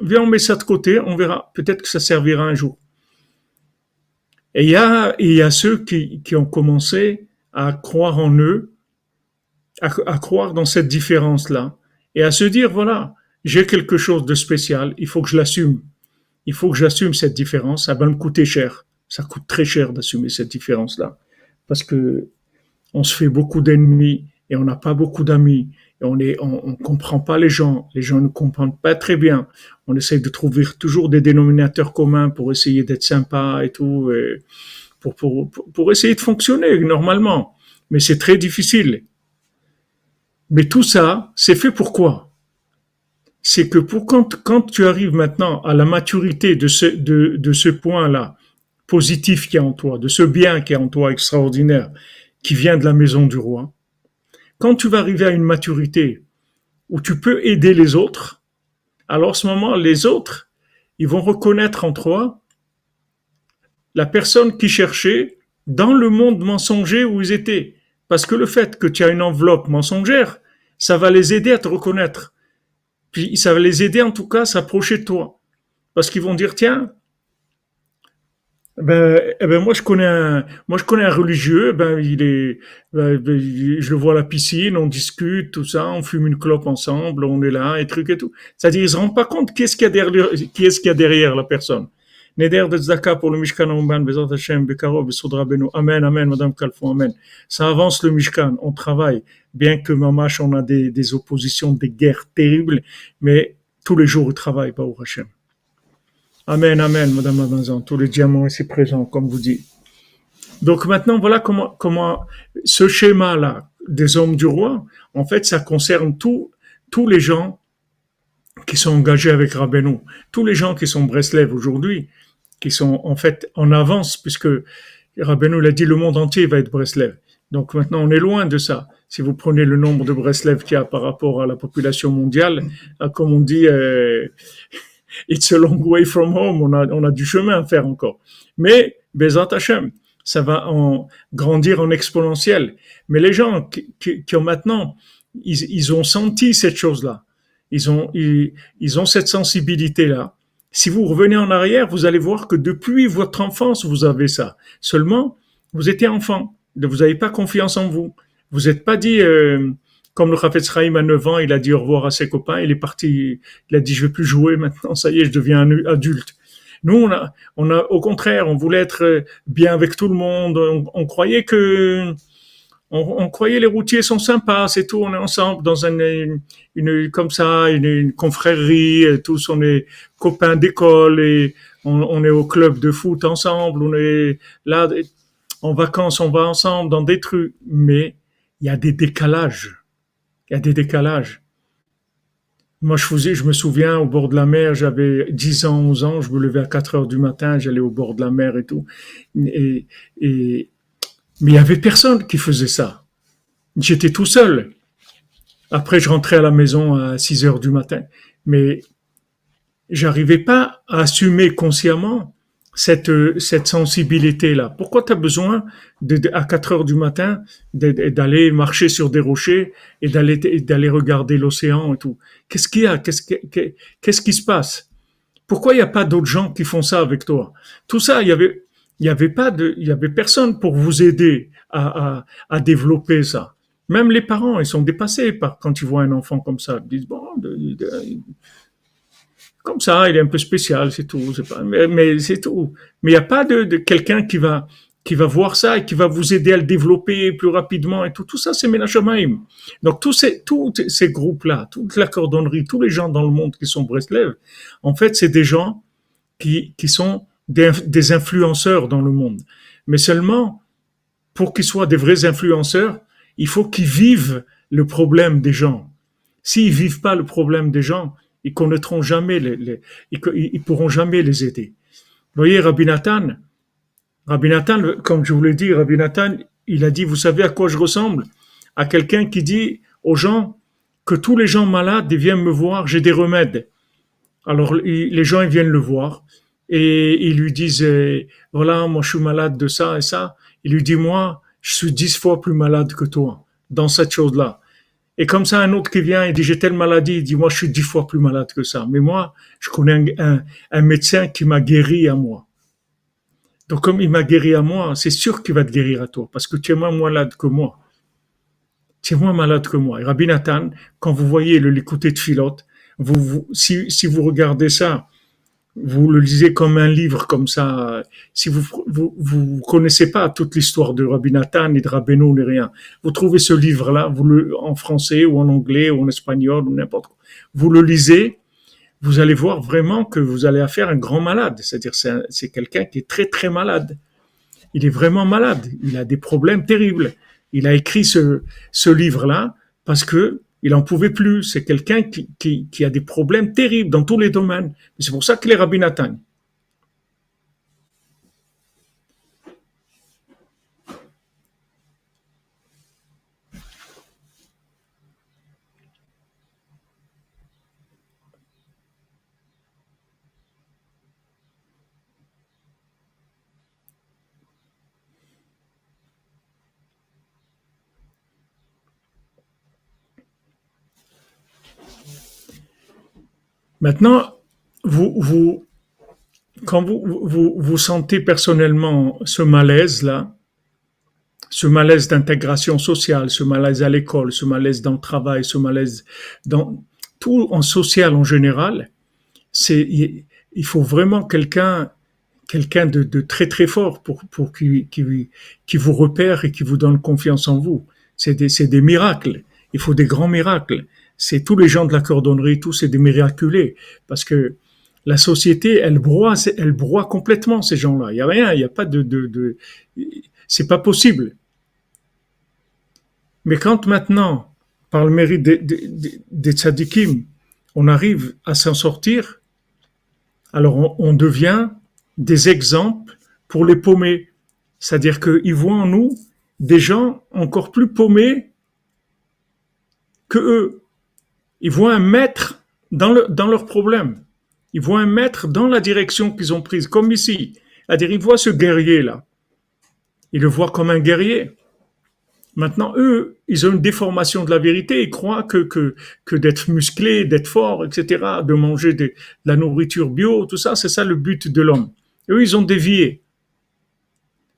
Viens, on met ça de côté, on verra. Peut-être que ça servira un jour. Et il y a, il y a ceux qui, qui ont commencé à croire en eux, à, à croire dans cette différence-là, et à se dire, voilà, j'ai quelque chose de spécial, il faut que je l'assume. Il faut que j'assume cette différence, ça va me coûter cher. Ça coûte très cher d'assumer cette différence-là. Parce que on se fait beaucoup d'ennemis et on n'a pas beaucoup d'amis. Et on est, on, comprend pas les gens. Les gens ne comprennent pas très bien. On essaye de trouver toujours des dénominateurs communs pour essayer d'être sympa et tout, et pour, pour, pour essayer de fonctionner normalement. Mais c'est très difficile. Mais tout ça, c'est fait pourquoi C'est que pour quand, tu arrives maintenant à la maturité de ce, point-là, positif qui est en toi, de ce bien qui est en toi extraordinaire, qui vient de la maison du roi, quand tu vas arriver à une maturité où tu peux aider les autres, alors ce moment, les autres, ils vont reconnaître en toi la personne qui cherchait dans le monde mensonger où ils étaient. Parce que le fait que tu as une enveloppe mensongère, ça va les aider à te reconnaître. Puis ça va les aider en tout cas à s'approcher de toi. Parce qu'ils vont dire, tiens, ben, eh ben moi je connais un, moi je connais un religieux. Ben il est, ben, je le vois à la piscine, on discute, tout ça, on fume une clope ensemble, on est là, et trucs et tout. C'est-à-dire ils se rendent pas compte qu'est-ce qu'il y a derrière, qui est-ce qu'il y a derrière la personne. Neder de Zaka pour le Mishkan Omban, Bezat Hashem, Bekaro, Besodra Benu. Amen, Amen, Madame Kalfon, Amen. Ça avance le Mishkan, on travaille. Bien que Mamash, on a des, oppositions, des guerres terribles, mais tous les jours, on travaille, Baou Hashem. Amen, Amen, Madame Abinzan. Tous les diamants ici présents, comme vous dites. Donc maintenant, voilà comment, comment ce schéma-là des hommes du roi, en fait, ça concerne tous, tous les gens qui sont engagés avec Rabbeinu. Tous les gens qui sont Breslev aujourd'hui, qui sont en fait en avance, puisque Rabbeinu l'a dit, le monde entier va être Breslev. Donc maintenant, on est loin de ça. Si vous prenez le nombre de Breslev qu'il y a par rapport à la population mondiale, euh, comme on dit, euh, it's a long way from home, on a, on a du chemin à faire encore. Mais, Bezat Hashem, ça va en grandir en exponentiel. Mais les gens qui, qui, qui ont maintenant, ils, ils ont senti cette chose-là. Ils ont, ils, ils ont cette sensibilité-là. Si vous revenez en arrière, vous allez voir que depuis votre enfance, vous avez ça. Seulement, vous étiez enfant. Vous n'avez pas confiance en vous. Vous n'êtes pas dit, euh, comme le Rafetz Chaim à 9 ans, il a dit au revoir à ses copains, il est parti, il a dit, je vais plus jouer maintenant, ça y est, je deviens adulte. Nous, on a, on a, au contraire, on voulait être bien avec tout le monde. On, on croyait que, on, on, croyait les routiers sont sympas, c'est tout, on est ensemble dans une, une comme ça, une, une, confrérie, tous on est copains d'école et on, on, est au club de foot ensemble, on est là en vacances, on va ensemble dans des trucs, mais il y a des décalages, il y a des décalages. Moi, je faisais, je me souviens, au bord de la mer, j'avais 10 ans, 11 ans, je me levais à 4 heures du matin, j'allais au bord de la mer et tout. Et, et, mais il y avait personne qui faisait ça. J'étais tout seul. Après, je rentrais à la maison à 6 heures du matin. Mais j'arrivais pas à assumer consciemment cette, cette sensibilité-là. Pourquoi tu as besoin de, à 4 heures du matin d'aller marcher sur des rochers et d'aller d'aller regarder l'océan et tout? Qu'est-ce qu'il y a? Qu'est-ce qu'est-ce qui se passe? Pourquoi il n'y a pas d'autres gens qui font ça avec toi? Tout ça, il y avait il n'y avait pas de, il y avait personne pour vous aider à, à, développer ça. Même les parents, ils sont dépassés par quand ils voient un enfant comme ça. Ils disent bon, comme ça, il est un peu spécial, c'est tout. Pas, mais, c'est tout. Mais il n'y a pas de, de quelqu'un qui va qui va voir ça et qui va vous aider à le développer plus rapidement et tout. Tout ça, c'est Menachamaim. Donc, tous ces, tous ces groupes-là, toute la cordonnerie, tous les gens dans le monde qui sont Breslev, en fait, c'est des gens qui, qui sont des, influenceurs dans le monde. Mais seulement, pour qu'ils soient des vrais influenceurs, il faut qu'ils vivent le problème des gens. S'ils vivent pas le problème des gens, ils connaîtront jamais les, les ils, ils, pourront jamais les aider. Vous voyez, Rabbi Nathan, Rabbi Nathan, comme je vous l'ai dit, Rabbi Nathan, il a dit, vous savez à quoi je ressemble? À quelqu'un qui dit aux gens que tous les gens malades viennent me voir, j'ai des remèdes. Alors les gens ils viennent le voir et ils lui disent, voilà, moi je suis malade de ça et ça. Il lui dit, moi, je suis dix fois plus malade que toi dans cette chose-là. Et comme ça, un autre qui vient et dit, j'ai telle maladie, il dit, moi, je suis dix fois plus malade que ça. Mais moi, je connais un, un médecin qui m'a guéri à moi. Donc comme il m'a guéri à moi, c'est sûr qu'il va te guérir à toi, parce que tu es moins malade que moi. Tu es moins malade que moi. Et Rabbi Nathan, quand vous voyez le l'écouter de Philote, vous, si, si vous regardez ça, vous le lisez comme un livre comme ça. Si vous vous, vous connaissez pas toute l'histoire de Rabbi Nathan ni de Rabbeinu ni rien, vous trouvez ce livre-là, vous le en français ou en anglais ou en espagnol ou n'importe quoi. Vous le lisez vous allez voir vraiment que vous allez affaire à un grand malade. C'est-à-dire, c'est quelqu'un qui est très, très malade. Il est vraiment malade. Il a des problèmes terribles. Il a écrit ce, ce livre-là parce que il en pouvait plus. C'est quelqu'un qui, qui, qui, a des problèmes terribles dans tous les domaines. C'est pour ça qu'il est Rabbi Nathan. Maintenant, vous, quand vous, vous, sentez personnellement ce malaise-là, ce malaise d'intégration sociale, ce malaise à l'école, ce malaise dans le travail, ce malaise dans tout en social en général, c'est il faut vraiment quelqu'un quelqu'un de, très très fort pour pour qui, qui vous repère et qui vous donne confiance en vous. C'est des c'est des miracles. Il faut des grands miracles c'est tous les gens de la cordonnerie, tous c'est des miraculés, parce que la société, elle broie, elle broie complètement ces gens-là. Il y a rien, il y a pas de, de, c'est pas possible. Mais quand maintenant, par le mérite des, des, on arrive à s'en sortir, alors on, on, devient des exemples pour les paumés. C'est-à-dire qu'ils voient en nous des gens encore plus paumés que eux. Ils voient un maître dans, le, dans leur problème. Ils voient un maître dans la direction qu'ils ont prise, comme ici. C'est-à-dire, ils voient ce guerrier-là. Ils le voient comme un guerrier. Maintenant, eux, ils ont une déformation de la vérité. Ils croient que d'être musclé, d'être fort, etc., de manger de, la nourriture bio, tout ça, c'est ça le but de l'homme. Eux, ils ont dévié.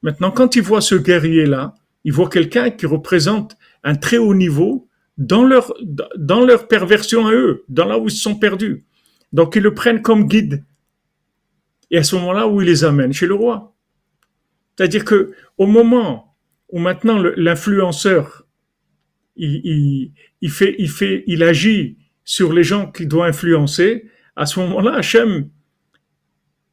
Maintenant, quand ils voient ce guerrier-là, ils voient quelqu'un qui représente un très haut niveau dans leur, dans leur perversion à eux, dans là où ils se sont perdus. Donc ils le prennent comme guide. Et à ce moment-là, où ils les amènent chez le roi. C'est-à-dire que au moment où maintenant l'influenceur, il, il, fait, il fait, il agit sur les gens qu'il doit influencer, à ce moment-là, Hachem,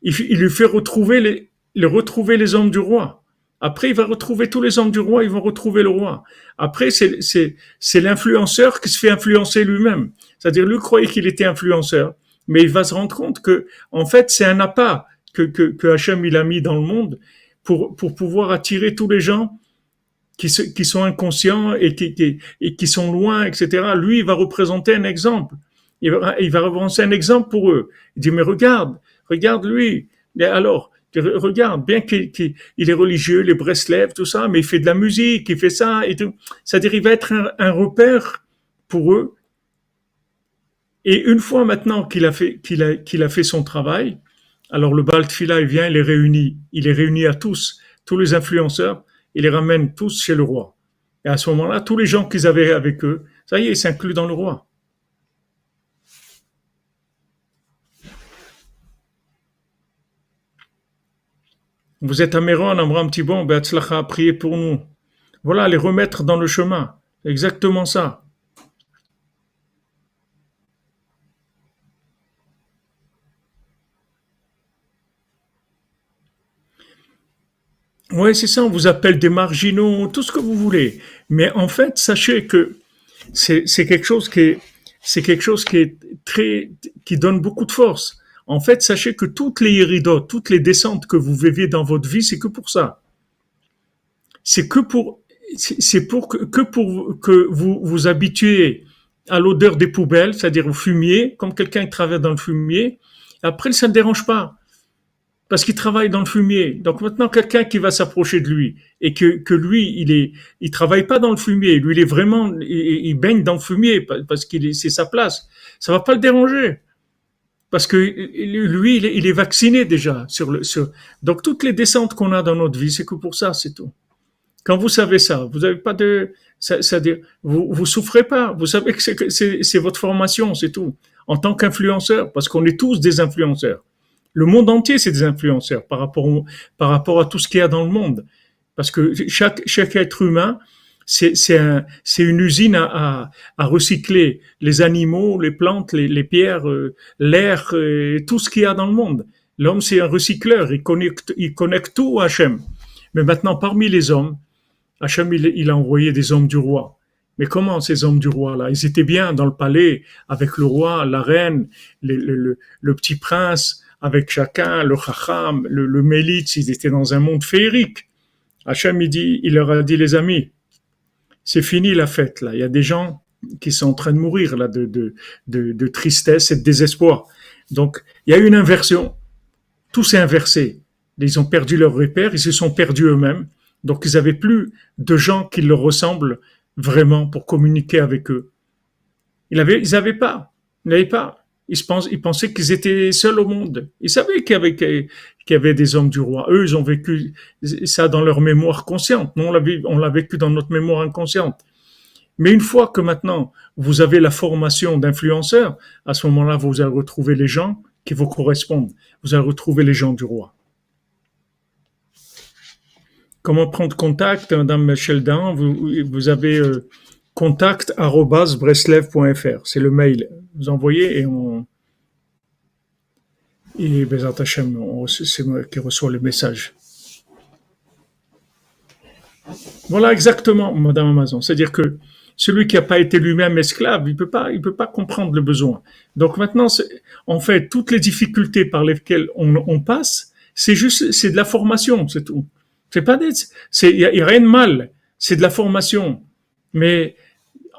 il, il, lui fait retrouver les, le retrouver les hommes du roi. Après, il va retrouver tous les hommes du roi, ils vont retrouver le roi. Après, c'est, l'influenceur qui se fait influencer lui-même. C'est-à-dire, lui croyait qu'il était influenceur, mais il va se rendre compte que, en fait, c'est un appât que, que, que Hachem il a mis dans le monde pour, pour pouvoir attirer tous les gens qui, se, qui sont inconscients et qui, qui, et qui sont loin, etc. Lui, il va représenter un exemple. Il va, il va représenter un exemple pour eux. Il dit, mais regarde, regarde lui. Et alors, Regarde, bien qu'il est religieux, les Breslev, tout ça, mais il fait de la musique, il fait ça et tout. C'est-à-dire, va être un, repère pour eux. Et une fois maintenant qu'il a fait, son travail, alors le Baltfila, il vient, il les réunit, il les réunit à tous, tous les influenceurs, il les ramène tous chez le roi. Et à ce moment-là, tous les gens qu'ils avaient avec eux, ça y est, ils s'incluent dans le roi. Vous êtes à Méron, Amram Tibon, Beatzlacha, priez pour nous. Voilà, les remettre dans le chemin. Exactement ça. Oui, c'est ça, on vous appelle des marginaux, tout ce que vous voulez. Mais en fait, sachez que c'est quelque chose c'est quelque chose qui est très, qui donne beaucoup de force. En fait, sachez que toutes les iridotes, toutes les descentes que vous vivez dans votre vie, c'est que pour ça. C'est que pour, c'est pour que, pour que vous vous habituez à l'odeur des poubelles, c'est-à-dire au fumier, comme quelqu'un qui travaille dans le fumier. Après, ça ne dérange pas parce qu'il travaille dans le fumier. Donc maintenant, quelqu'un qui va s'approcher de lui et que, que lui, il est, il travaille pas dans le fumier. Lui, il est vraiment, il, baigne dans le fumier parce qu'il c'est sa place. Ça va pas le déranger parce que lui, il est, vacciné déjà sur le. Sur... Donc toutes les descentes qu'on a dans notre vie, c'est que pour ça, c'est tout. Quand vous savez ça, vous n'avez pas de, c'est-à-dire, vous vous souffrez pas. Vous savez que c'est votre formation, c'est tout. En tant qu'influenceur, parce qu'on est tous des influenceurs. Le monde entier, c'est des influenceurs par rapport, par rapport à tout ce qu'il y a dans le monde. Parce que chaque, chaque être humain, c'est un, une usine à, à, recycler les animaux, les plantes, les, les pierres, euh, l'air, euh, tout ce qu'il y a dans le monde. L'homme, c'est un recycleur, il connecte, il connecte tout à Hachem. Mais maintenant, parmi les hommes, Hachem, il, il, a envoyé des hommes du roi. Mais comment ces hommes du roi là Ils étaient bien dans le palais avec le roi, la reine, le, le, le petit prince, avec chacun, le chacham, le, le mélite, ils étaient dans un monde féerique. Hachem, il, dit, il leur a dit, les amis, c'est fini la fête, là. Il y a des gens qui sont en train de mourir, là, de, tristesse et de désespoir. Donc, il y a une inversion. Tout s'est inversé. Ils ont perdu leur repère, ils se sont perdus eux-mêmes. Donc, ils n'avaient plus de gens qui leur ressemblent vraiment pour communiquer avec eux. Ils n'avaient pas. Ils n'avaient pas. Ils, pensaient qu'ils étaient seuls au monde. Ils savaient qu'il y, avait, des hommes du roi. Eux, ils ont vécu ça dans leur mémoire consciente. Nous, on l'a, on l'a vécu dans notre mémoire inconsciente. Mais une fois que maintenant vous avez la formation d'influenceur, à ce moment-là, vous allez retrouver les gens qui vous correspondent. Vous allez retrouver les gens du roi. Comment prendre contact, Madame Sheldon? Vous, vous avez euh, contact@breslev.fr, c'est le mail. Vous envoyez et on et Bezat Hashem, c'est moi qui reçois le message. Voilà exactement, Madame Amazon. C'est-à-dire que celui qui n'a pas été lui-même esclave, il peut pas, peut pas comprendre le besoin. Donc maintenant, en fait, toutes les difficultés par lesquelles on, passe, c'est juste, c'est de la formation, c'est tout. C'est pas des, c'est, il y, a rien de mal. C'est de la formation. Mais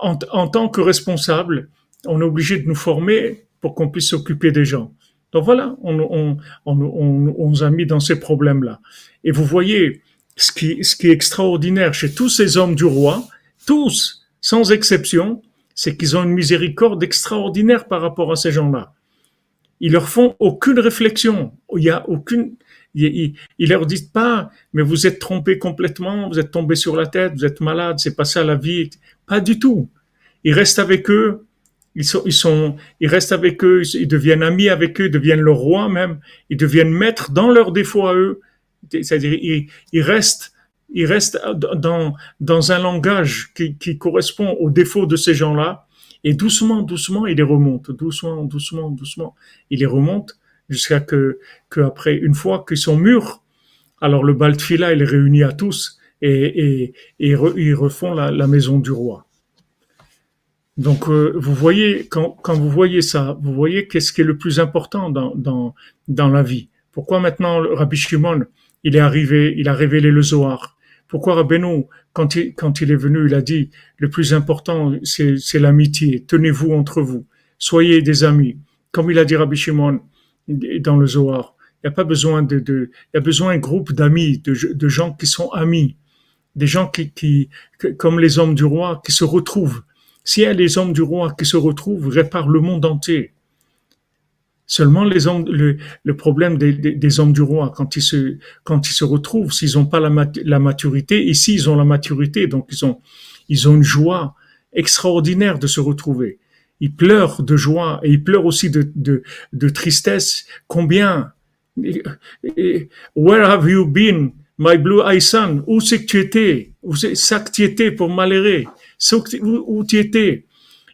en, tant que responsable, on est obligé de nous former pour qu'on puisse s'occuper des gens. Donc voilà, on, on, on, on, nous a mis dans ces problèmes-là. Et vous voyez, ce qui, ce qui est extraordinaire chez tous ces hommes du roi, tous, sans exception, c'est qu'ils ont une miséricorde extraordinaire par rapport à ces gens-là. Ils leur font aucune réflexion. Il y a aucune, ils, leur disent pas, mais vous êtes trompé complètement, vous êtes tombé sur la tête, vous êtes malade, c'est pas ça la vie. Pas du tout. Ils restent avec eux, ils sont, ils sont, ils restent avec eux, ils deviennent amis avec eux, ils deviennent leur roi même, ils deviennent maîtres dans leurs défauts à eux. C'est-à-dire, ils, ils restent, ils restent dans, dans un langage qui, qui correspond aux défauts de ces gens-là. Et doucement, doucement, ils les remontent, doucement, doucement, doucement, ils les remontent jusqu'à que, que après, une fois qu'ils sont mûrs, alors le Baltfila, il les réunit à tous et, ils refont la, maison du roi. Donc, euh, vous voyez, quand, vous voyez ça, vous voyez qu'est-ce qui est le plus important dans, dans, dans la vie. Pourquoi maintenant Rabbi Shimon, il est arrivé, il a révélé le Zohar? Pourquoi Rabbeinu, quand il, quand il est venu, il a dit, le plus important, c'est l'amitié. Tenez-vous entre vous. Soyez des amis. Comme il a dit Rabbi Shimon, dans le Zohar. Il n'y a pas besoin de, de, il y a besoin d'un groupe d'amis, de, de, gens qui sont amis, des gens qui, comme les hommes du roi, qui se retrouvent. A les hommes du roi qui se retrouvent, réparent le monde entier. Seulement les hommes, le, problème des, hommes du roi, quand ils se, retrouvent, s'ils n'ont pas la, maturité, ici ils ont la maturité, donc ils ont, une joie extraordinaire de se retrouver. Ils pleurent de joie et ils pleurent aussi de, de, de tristesse. Combien? Where have you been, my blue son? Où c'est que tu étais? Où c'est que tu étais pour m'alérer? Où, tu étais?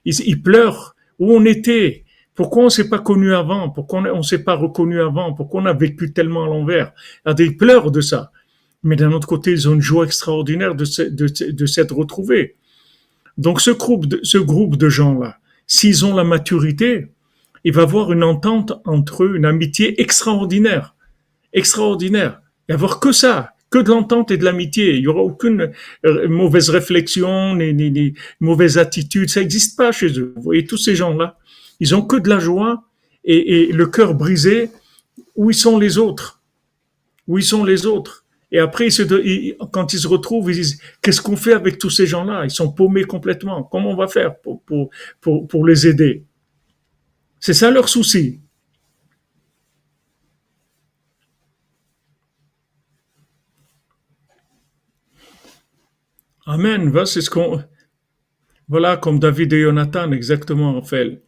Ils, pleurent. Où on était? Pourquoi on s'est pas connu avant? Pourquoi on ne s'est pas reconnu avant? Pourquoi on a vécu tellement à l'envers? Ils pleurent de ça. Mais d'un autre côté, ils ont une joie extraordinaire de, s'être retrouvés. Donc ce groupe de, ce groupe de gens-là, s'ils ont la maturité, il va avoir une entente entre eux, une amitié extraordinaire. Extraordinaire. Il avoir que ça, que de l'entente et de l'amitié. Il y aura aucune euh, mauvaise réflexion, ni, ni, mauvaise attitude. Ça n'existe pas chez eux. Vous voyez, tous ces gens-là, ils ont que de la joie et, le cœur brisé. Où ils sont les autres? Où ils sont les autres? Et après, quand ils se retrouvent, ils disent qu'est-ce qu'on fait avec tous ces gens-là? Ils sont paumés complètement. Comment on va faire pour, pour, pour les aider? C'est ça leur souci. Amen. Voilà, comme David et Jonathan, exactement, Raphaël.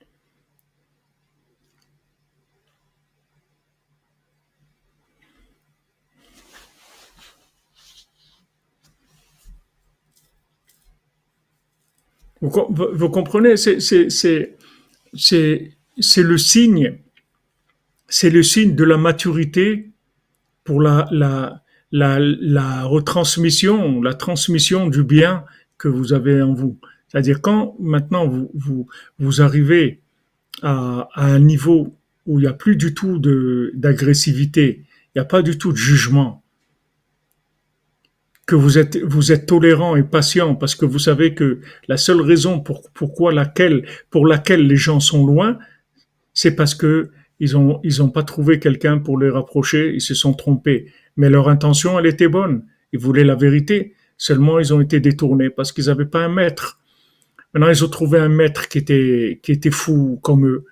Vous, vous comprenez, c'est le signe, c'est le signe de la maturité pour la, la, la, retransmission, la transmission du bien que vous avez en vous. C'est-à-dire quand maintenant vous, vous, arrivez à, un niveau où il n'y a plus du tout d'agressivité, il n'y a pas du tout de jugement, que vous êtes, vous êtes tolérant et patient parce que vous savez que la seule raison pour, pourquoi laquelle, pour laquelle les gens sont loin, c'est parce que ils ils pas trouvé quelqu'un pour les rapprocher, ils se sont trompés. Mais leur intention, elle était bonne. Ils voulaient la vérité. Seulement, ils ont été détournés parce qu'ils n'avaient pas un maître. Maintenant, ils ont trouvé un maître qui était, qui était fou comme eux.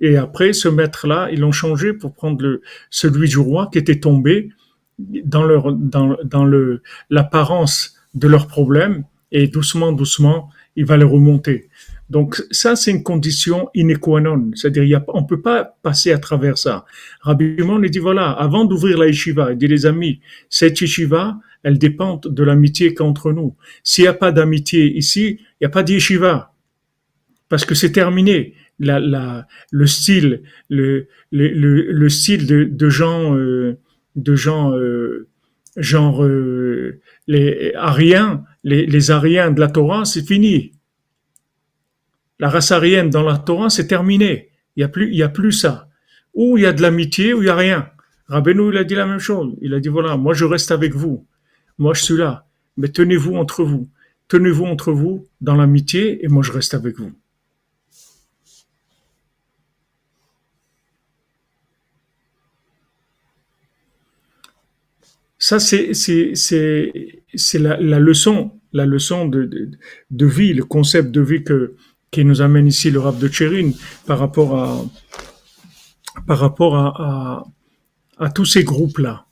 Et après, ce maître-là, ils l'ont changé pour prendre le, celui du roi qui était tombé dans leur dans, dans le l'apparence de leurs problèmes et doucement doucement il va les remonter. Donc ça c'est une condition in non, c'est-à-dire on peut pas passer à travers ça. Rabbi Shimon dit voilà avant d'ouvrir la yeshiva, il dit les amis cette yeshiva elle dépend de l'amitié qu'entre nous. S'il n'y a pas d'amitié ici, il n'y a pas de yeshiva parce que c'est terminé. La, le style, le, le, le, le style de, de gens euh, de gens euh, genre euh, les Ariens, les, les Ariens de la Torah, c'est fini. La race arienne dans la Torah, c'est terminé. Il y a plus, y a plus ça. Ou il y a de l'amitié, ou il y a rien. Rabbeinu, il a dit la même chose. Il a dit voilà, moi je reste avec vous. Moi je suis là. Mais tenez-vous entre vous. Tenez-vous entre vous dans l'amitié et moi je reste avec vous. Ça, c'est la, leçon, de, vie, le concept de vie que qui nous amène ici le rap de Tchérine par rapport à par rapport à, à, à tous ces groupes-là.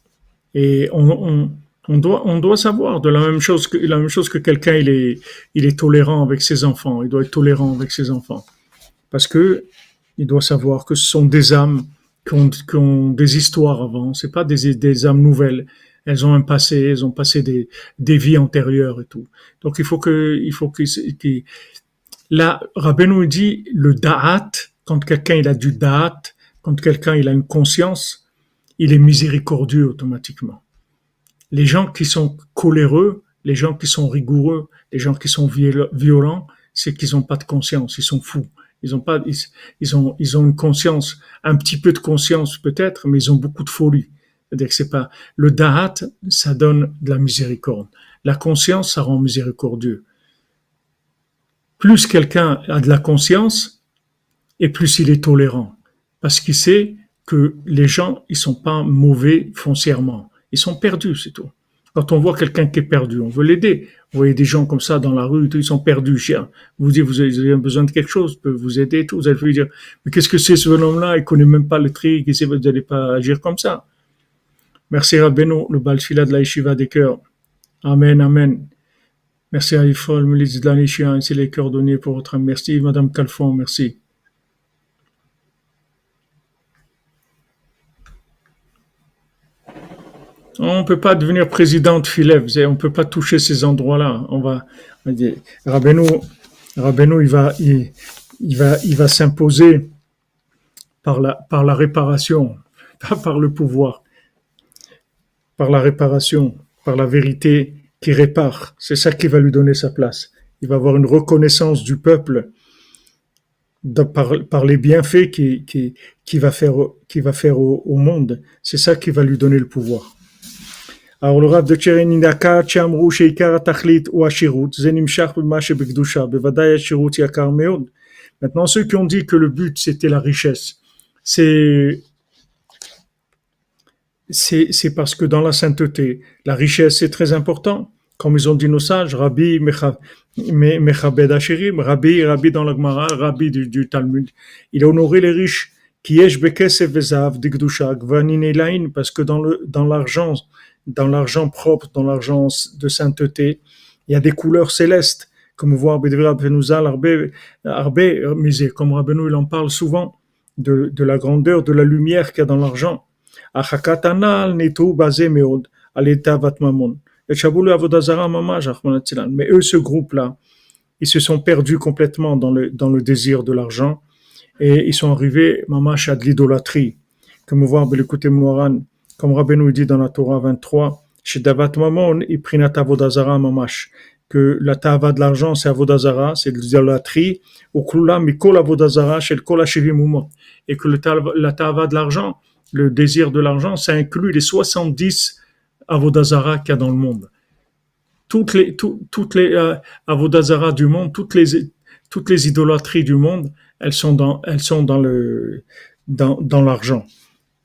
Et on, on, on, doit on doit savoir de la même chose que la même chose que quelqu'un il est il est tolérant avec ses enfants, il doit être tolérant avec ses enfants parce que il doit savoir que ce sont des âmes qui ont, qui ont des histoires avant, c'est pas des, des âmes nouvelles elles ont un passé, elles ont passé des, des vies antérieures et tout. Donc il faut que, il faut que, que là, Rabbeinu dit le da'at, quand quelqu'un il a du da'at, quand quelqu'un il a une conscience, il est miséricordieux automatiquement. Les gens qui sont coléreux, les gens qui sont rigoureux, les gens qui sont violents, c'est qu'ils n'ont pas de conscience, ils sont fous. Ils ont pas, ils, ils, ont, ils ont une conscience, un petit peu de conscience peut-être, mais ils ont beaucoup de folie. C'est-à-dire que c'est pas le da'at, ça donne de la miséricorde. La conscience, ça rend miséricordieux. Plus quelqu'un a de la conscience, et plus il est tolérant, parce qu'il sait que les gens, ils sont pas mauvais foncièrement, ils sont perdus, c'est tout. Quand on voit quelqu'un qui est perdu, on veut l'aider, Vous voyez des gens comme ça dans la rue, ils sont perdus, chien. Vous dites, vous avez besoin de quelque chose, peut vous aider, tout. Vous allez lui dire, mais qu'est-ce que c'est ce bonhomme-là? Il connaît même pas le tri, qu'est-ce que vous n'allez pas agir comme ça? Merci Rabbeinu, le balfila de la yeshiva des cœurs. Amen, amen. Merci à Ifol, de la ainsi les coordonnées pour votre Merci, Madame Calfon, merci. On ne peut pas devenir président de on ne peut pas toucher ces endroits-là. On va, il va, il, va, il va s'imposer par la, par la réparation, pas par le pouvoir, par la réparation, par la vérité qui répare. C'est ça qui va lui donner sa place. Il va avoir une reconnaissance du peuple par, les bienfaits qui, qui, va faire, au, monde. C'est ça qui va lui donner le pouvoir. Alors le de ou. Maintenant, ceux qui ont dit que le but c'était la richesse, c'est c'est parce que dans la sainteté, la richesse est très important. Comme ils ont dit nos sages, Rabbi Mechabed Ashirim, Rabbi, Rabbi dans la Gemara, Rabbi du, Talmud, il a honoré les riches. Parce que dans le dans l'argent dans l'argent propre, dans l'argent de sainteté, il y a des couleurs célestes, comme voir Arbe, comme Rabbeinu il en parle souvent, de, de la grandeur, de la lumière qu'il y a dans l'argent. Mais eux, ce groupe-là, ils se sont perdus complètement dans le, dans le désir de l'argent et ils sont arrivés, mamash, à de l'idolâtrie. Comme voir, l'écouter Moran, comme Rabbeinu dit dans la Torah 23, chez Davat Mamon, il prinat avodazara mamash, que la tava de l'argent, c'est avodazara, c'est l'idolâtrie, ou klula mikol avodazara, chez le kol et que le, la tava de l'argent, le désir de l'argent, ça inclut les 70 avodazara qu'il y a dans le monde. Toutes les, toutes les euh, avodazara du monde, toutes les, toutes les idolâtries du monde, elles sont dans, elles sont dans le, dans, dans l'argent.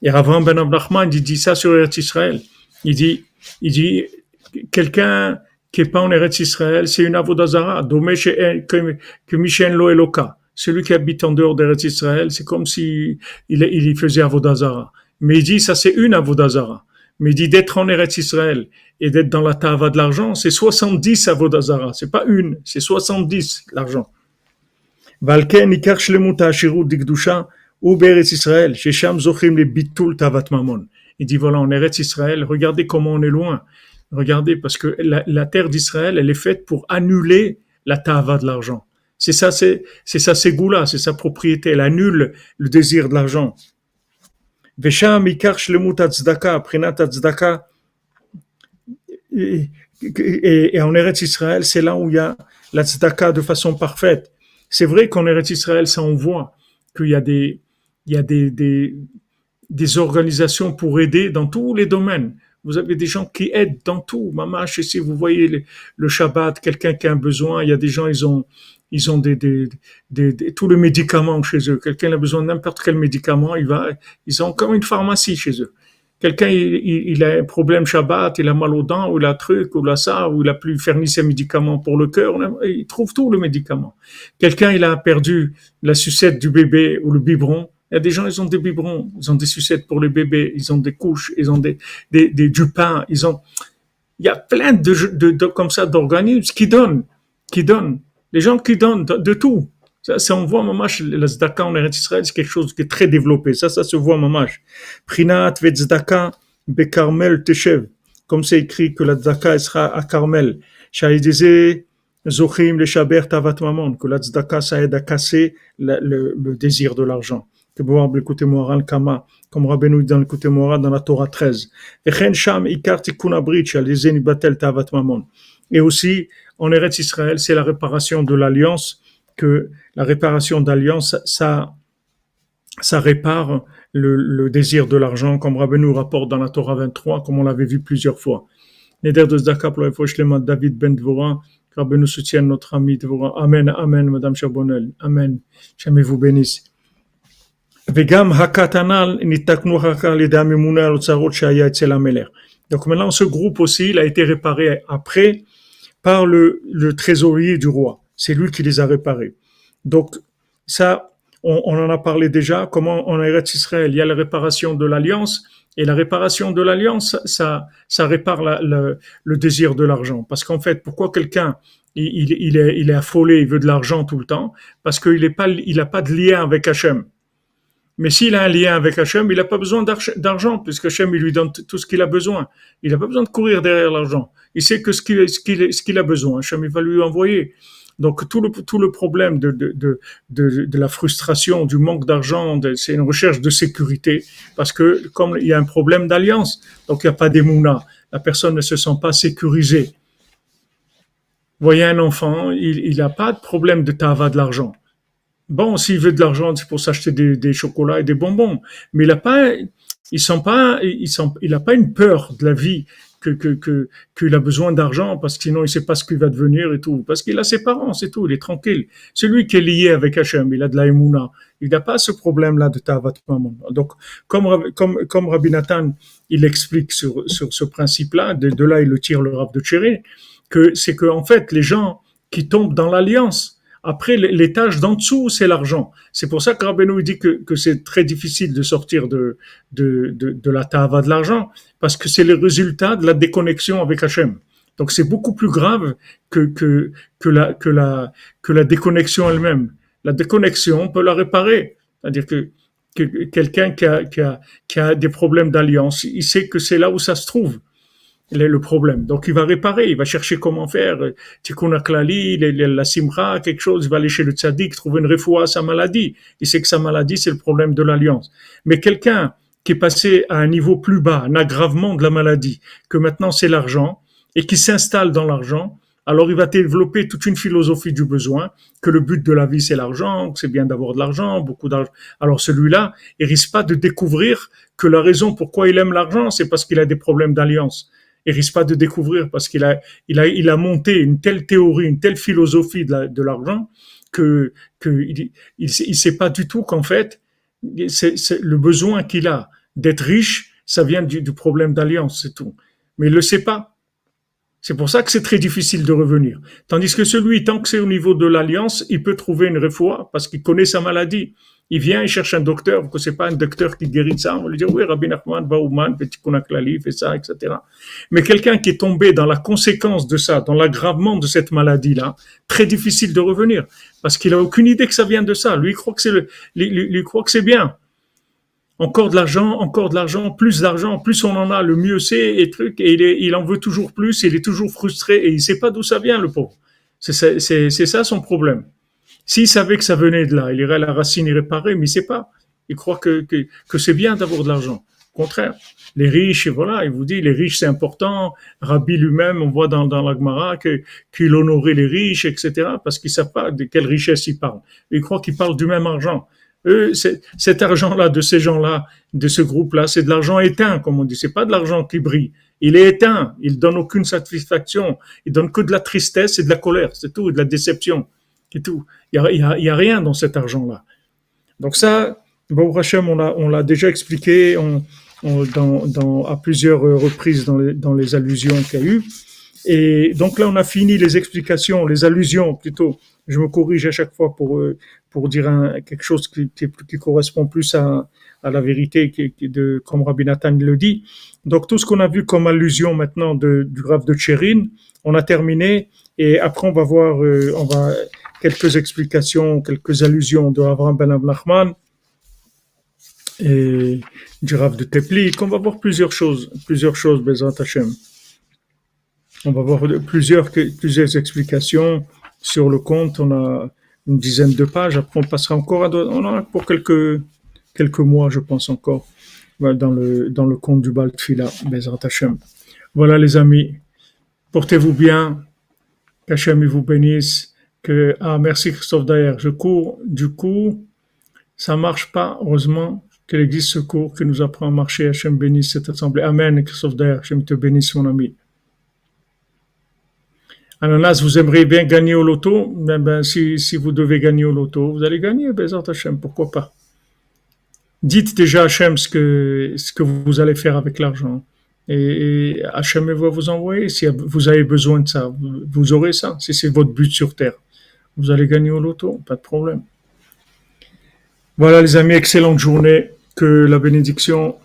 Et Ravan Ben Abdachman, il dit ça sur Eretz Israël. Il dit, il dit, quelqu'un qui est pas en Eretz Israël, c'est une avodazara, que, que Michel Lo Eloka. Celui qui habite en dehors d'Eretz Israël, c'est comme si il, il faisait avodazara. Mais il dit, ça c'est une avodazara. Mais il dit d'être en Eretz Israël et d'être dans la tava de l'argent, c'est 70 avodazara. C'est pas une, c'est 70 l'argent. Valken ikar shlemut ha'ashirut dikdusha ou Israël, shesham zochim le bitul tavat mamon. Il dit voilà, en Eretz Israël, regardez comment on est loin. Regardez, parce que la, la terre d'Israël, elle est faite pour annuler la tava de l'argent. C'est ça, c'est, c'est ça, c'est goula, c'est sa propriété. Elle annule le désir de l'argent. Vesham ikar shlemut. Et, en Eretz Israël, c'est là où il y a la tzedaka de façon parfaite. C'est vrai qu'en Eretz Israël, ça on voit qu'il y a des, il y a des, des, des, organisations pour aider dans tous les domaines. Vous avez des gens qui aident dans tout. Mamache, si vous voyez le, Shabbat, quelqu'un qui a un besoin, il y a des gens, ils ont, ils ont tous les médicaments chez eux. Quelqu'un a besoin de n'importe quel médicament, il va, ils ont comme une pharmacie chez eux. Quelqu'un, il, a un problème Shabbat, il a mal aux dents, ou il a truc, ou il a ça, ou il a plus fourni ses médicaments pour le cœur, il trouve tout le médicament. Quelqu'un, il a perdu la sucette du bébé ou le biberon, il y a des gens, ils ont des biberons, ils ont des sucettes pour les bébés, ils ont des couches, ils ont des, du pain, ils ont. Il y a plein de comme ça d'organismes qui donnent, qui donnent. Les gens qui donnent de, tout. Ça, ça, on voit mamash, la zdaka en Eretz Israël, c'est quelque chose qui est très développé. Ça, ça se voit mamash. Prinat ve tzedaka be Carmel teshev. Comme c'est écrit que la tzedaka sera à Carmel. disait zochim le shaber tavat mamon. Que la tzedaka, ça aide à casser le, le, le désir de l'argent que voir l'écouter moral kama, comme Rabbeinu dans l'écouter moral dans la Torah 13. Et aussi, en Eretz Israël, c'est la réparation de l'alliance, que la réparation d'alliance, ça, ça répare le, le désir de l'argent, comme Rabbeinu rapporte dans la Torah 23, comme on l'avait vu plusieurs fois. Neder de Zdaka David Ben Dvora, Rabbeinu soutienne notre ami Dvora. Amen, Amen, Madame Charbonnel. Amen. Jamais vous bénisse. Donc maintenant, ce groupe aussi, il a été réparé après par le, le trésorier du roi. C'est lui qui les a réparés. Donc, ça, on, en a parlé déjà, comment en Eretz Israël, il y a la réparation de l'alliance, et la réparation de l'alliance, ça, ça répare le désir de l'argent. Parce qu'en fait, pourquoi quelqu'un, il, il, est, il est affolé, il veut de l'argent tout le temps? Parce qu'il n'a pas, il pas de lien avec Hachem. Mais s'il a un lien avec Hachem, il n'a pas besoin d'argent, puisque Hachem, il lui donne tout ce qu'il a besoin. Il n'a pas besoin de courir derrière l'argent. Il sait que ce qu'il a besoin, Hachem, va lui envoyer. Donc tout le, problème de, la frustration, du manque d'argent, c'est une recherche de sécurité, parce que comme il y a un problème d'alliance, donc il n'y a pas d'émouna, la personne ne se sent pas sécurisée. Voyez un enfant, il n'a pas de problème de tava de l'argent. Bon, s'il veut de l'argent, c'est pour s'acheter des, chocolats et des bonbons, mais il n'a pas, il sent pas, il sent, pas une peur de la vie que que qu'il a besoin d'argent parce que sinon il sait pas ce qu'il va devenir et tout. Parce qu'il a ses parents, c'est tout. Il est tranquille. Celui qui est lié avec Hachem, il a de la émouna. Il n'a pas ce problème-là de tavat maman. Donc, comme comme comme Rabbi Nathan, il explique sur sur ce principe-là. De, de, là, il le tire le rap de Tchéré, que c'est que en fait les gens qui tombent dans l'alliance après, l'étage d'en dessous, c'est l'argent. C'est pour ça que Rabbeinu dit que, que c'est très difficile de sortir de, de, de, de la tava de l'argent, parce que c'est le résultat de la déconnexion avec Hachem. Donc c'est beaucoup plus grave que, que, que, la, que, la, que la déconnexion elle-même. La déconnexion, on peut la réparer. C'est-à-dire que, que quelqu'un qui a, qui, a, qui a des problèmes d'alliance, il sait que c'est là où ça se trouve le problème. Donc il va réparer, il va chercher comment faire. Tikkun Klali, la simra, quelque chose, il va aller chez le tzaddik, trouver une refoua à sa maladie. Il sait que sa maladie, c'est le problème de l'alliance. Mais quelqu'un qui est passé à un niveau plus bas, un aggravement de la maladie, que maintenant c'est l'argent, et qui s'installe dans l'argent, alors il va développer toute une philosophie du besoin, que le but de la vie c'est l'argent, que c'est bien d'avoir de l'argent, beaucoup d'argent. Alors celui-là, il risque pas de découvrir que la raison pourquoi il aime l'argent, c'est parce qu'il a des problèmes d'alliance il risque pas de découvrir parce qu'il a, monté une telle théorie, une telle philosophie de l'argent que, il, il, sait pas du tout qu'en fait, c'est, le besoin qu'il a d'être riche, ça vient du, du problème d'alliance, c'est tout. Mais il le sait pas. C'est pour ça que c'est très difficile de revenir. Tandis que celui, tant que c'est au niveau de l'alliance, il peut trouver une réfoua parce qu'il connaît sa maladie. Il vient, il cherche un docteur, que c'est pas un docteur qui guérit ça. On lui dire, oui, Rabbi Nachman, Baouman, Petit Kunaklali, fait ça, etc. Mais quelqu'un qui est tombé dans la conséquence de ça, dans l'aggravement de cette maladie-là, très difficile de revenir. Parce qu'il a aucune idée que ça vient de ça. Lui, il croit que c'est le, lui, croit que c'est bien. Encore de l'argent, encore de l'argent, plus d'argent, plus on en a, le mieux c'est, et truc, et il, il en veut toujours plus, il est toujours frustré, et il sait pas d'où ça vient, le pauvre. C'est ça son problème. S'il savait que ça venait de là, il irait à la racine y réparer, mais il sait pas. Il croit que, que, que c'est bien d'avoir de l'argent. Au contraire, les riches, voilà, il vous dit, les riches c'est important. Rabbi lui-même, on voit dans, dans l'Agmara qu'il honorait les riches, etc., parce qu'ils savent pas de quelle richesse ils parlent. Ils croient qu'ils parlent du même argent. Eux, cet argent-là, de ces gens-là, de ce groupe-là, c'est de l'argent éteint, comme on dit. C'est pas de l'argent qui brille. Il est éteint. Il donne aucune satisfaction. Il donne que de la tristesse et de la colère. C'est tout, et de la déception tout. Il n'y a, a, rien dans cet argent-là. Donc ça, bon, Hachem, on l'a, déjà expliqué à plusieurs reprises dans les, allusions qu'il y a eu. Et donc là, on a fini les explications, les allusions plutôt. Je me corrige à chaque fois pour pour dire quelque chose qui, correspond plus à, la vérité, qui, comme Rabbi Nathan le dit. Donc tout ce qu'on a vu comme allusion maintenant du grave de Tchérin, on a terminé. Et après, on va voir, euh, on va quelques explications, quelques allusions de Avram Ben Nachman et du Rav de Teplik. On va voir plusieurs choses, plusieurs choses, Bezrat Hashem. On va voir plusieurs, explications sur le compte. On a une dizaine de pages. Après, on passera encore à on en a pour quelques, quelques mois, je pense encore, dans le, dans le compte du Baltfila, Bezrat Hashem. Voilà, les amis. Portez-vous bien. Qu'Hachem vous bénisse ah merci Christophe d'ailleurs je cours. Du coup ça marche pas heureusement qu'il existe ce cours qui nous apprend à marcher. Hachem bénisse cette assemblée. Amen Christophe d'ailleurs Hachem te bénisse mon ami. Ananas vous aimeriez bien gagner au loto? Ben, ben, si, vous devez gagner au loto vous allez gagner Bézat Hachem pourquoi pas? Dites déjà Hachem ce que, ce que vous allez faire avec l'argent. Et, Hachem va vous envoyer. Si vous avez besoin de ça. Vous aurez ça, si c'est votre but sur terre. Vous allez gagner au loto, pas de problème. Voilà les amis, excellente journée. Que la bénédiction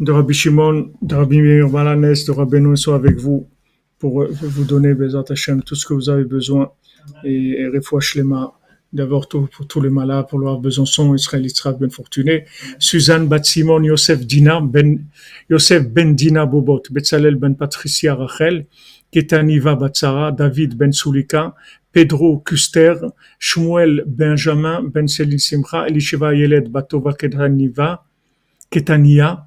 de Rabbi Shimon, de Rabbi Meir Malanes, de Rabbi Noé soit avec vous pour vous donner, tout ce que vous avez besoin et, et les d'abord pour tous les malades, pour leur Besançon, Israël Yitzhak Ben Fortuné, Suzanne Bat Simon, Yosef Dina, Ben, Yosef Ben Dina Bobot, Betzalel Ben Patricia Rachel, Ketaniva Batsara, David Ben Sulika, Pedro Custer, Shmuel Benjamin Ben Selin Simcha, Elisheva Yeled Batova Ketaniva, Ketania,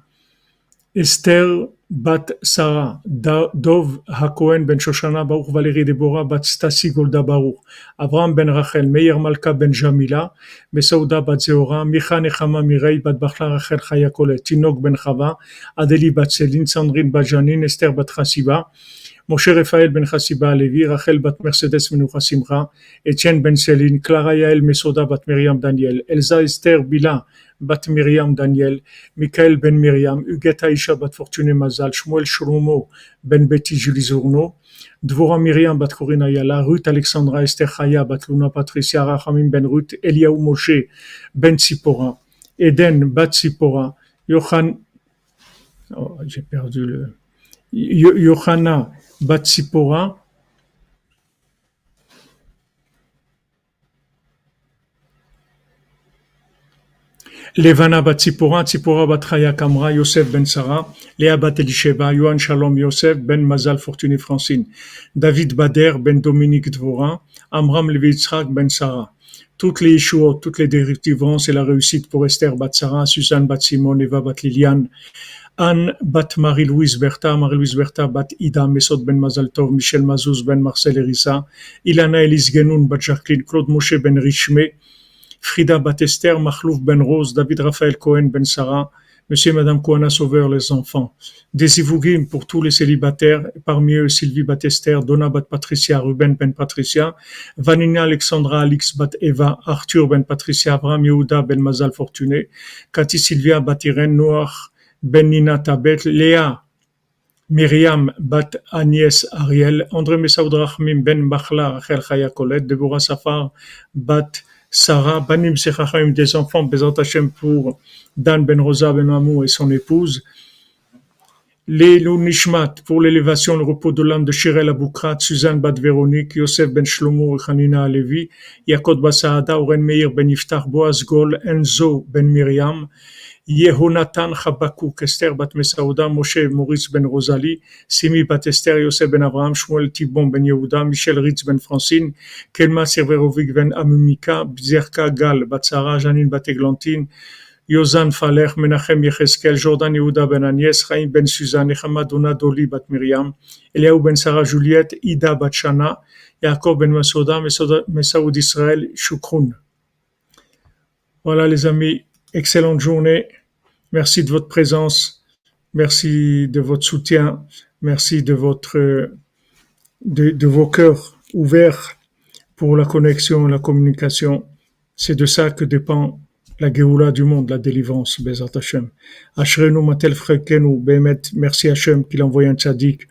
Esther Bat Sarah, Dov Hakohen ben Shoshana Baruch Valérie Deborah Bat Stasi Golda Baruch, Avraham ben Rachel, Meir Malka ben Jamila, Mesauda Bat Zeora, Micha Nechama Mirei Bat Bachla Rachel Chayakole, Tinok ben Chava, Adeli Bat Selin, Sandrine Bat Esther Bat Moshe Raphaël ben Chassiba Levi, Rachel bat Mercedes Menucha Simcha, Etienne ben Selin, Clara Yael Mesoda bat Miriam Daniel, Elsa Esther Bila bat Miriam Daniel, Michael ben Miriam, Huguette Aisha bat Fortune Mazal, Shmuel Shlomo ben Betty Julie Zourno, Dvora Miriam bat Corina Yala, Ruth Alexandra Esther Chaya bat Luna Patricia Rachamim ben Ruth, Eliaou Moshe ben Tzipora, Eden bat Tzipora, Yohan, oh, j'ai perdu le, Yohana bat Tzipora, Levana bat Tzipora, Tzipora bat Chaya Kamra, Yosef ben Sarah, Léa bat Elisheva, Yohan Shalom Yosef, Ben Mazal Fortuné Francine, David Bader, Ben Dominique Dvora, Amram Levi Ben Sarah. Toutes les Yeshuot, toutes les dérivances et la réussite pour Esther bat Sarah, Suzanne bat Simon, Eva bat Liliane, Anne bat Marie-Louise Bertha, Marie-Louise Bertha bat Ida Mesot ben Mazal Tov, Michel Mazouz ben Marcel Erissa, Ilana Elise Genoun bat Jacqueline, Claude Moshe ben Richmé, Frida Batester, Mahlouf Ben Rose, David Raphaël Cohen Ben Sarah, Monsieur et Madame Kouana Sauveur, les enfants. Des pour tous les célibataires, parmi eux Sylvie Batester, Donna Bat Patricia, Ruben Ben Patricia, Vanina Alexandra Alix Bat Eva, Arthur Ben Patricia, Abraham Yehuda Ben Mazal Fortuné, Cathy Sylvia Batiren Noach Ben Nina Tabet, Léa Myriam Bat Agnès Ariel, André Messaoud Rahmim Ben Bachla Rachel Chaya Colette, Deborah Safar Bat Sarah, Banim Sechachim, des enfants, Hashem pour Dan Ben Rosa Ben Amou et son épouse. Les Nishmat pour l'élévation, le repos de l'âme de Shirel Aboukrat, Suzanne Bat Véronique, Yosef Ben Shlomo et Hanina Alevi, Yakot Basaada, Oren Meir Ben Iftar, Boaz Gol, Enzo Ben Miriam, Yehonatan Chabakuk, Esther Bat Mesaouda, Moshe Maurice Ben Rosali, Simi Bat Esther, Yosef Ben Abraham, Shmuel Tibon Ben Yehuda, Michel Ritz Ben Francine, Kelma Serverovic Ben Amumika, Bzerka Gal Bat Sarah, Janine Bat Eglantine, Yozan Falech, Menachem Yecheskel, Jordan Yehuda Ben Agnès, Chaim Ben Suzanne, Hamadona Doli Bat Miriam, Eliaou Ben Sarah Juliette, Ida Bat Shana, Yaakov Ben Masouda, Mesaoud Israël, Shukroun. Voilà les amis, excellente journée. Merci de votre présence. Merci de votre soutien. Merci de vos cœurs ouverts pour la connexion, la communication. C'est de ça que dépend la Géoula du monde, la délivrance, Bezat Hashem. Ashrenu matel frekenu, Bemet, merci Hashem qu'il a envoyé un tzaddik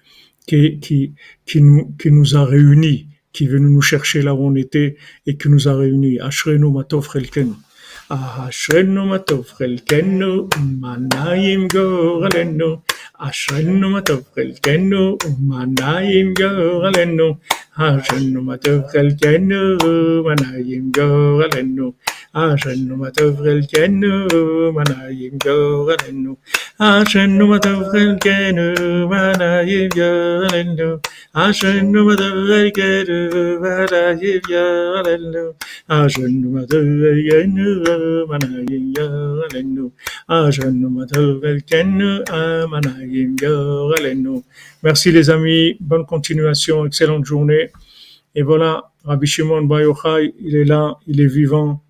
qui, qui, qui, nous, qui nous a réunis, qui est venu nous chercher là où on était et qui nous a réunis. Ashrenu matov frelkenu. אשרנו מה טוב חלקנו, ומה נעים גורלנו. אשרנו מה טוב חלקנו, ומה נעים גורלנו. אשרנו מה טוב חלקנו, ומה נעים גורלנו. Ashenu matavrel kenu manayim yorelenu. Ashenu matavrel kenu manayim yorelenu. Ashenu matavrel kenu manayim yorelenu. Ashenu matavrel kenu manayim yorelenu. Ashenu matavrel kenu manayim yorelenu. Merci les amis, bonne continuation, excellente journée. Et voilà, Rabbi Shimon Bayochai, il est là, il est vivant.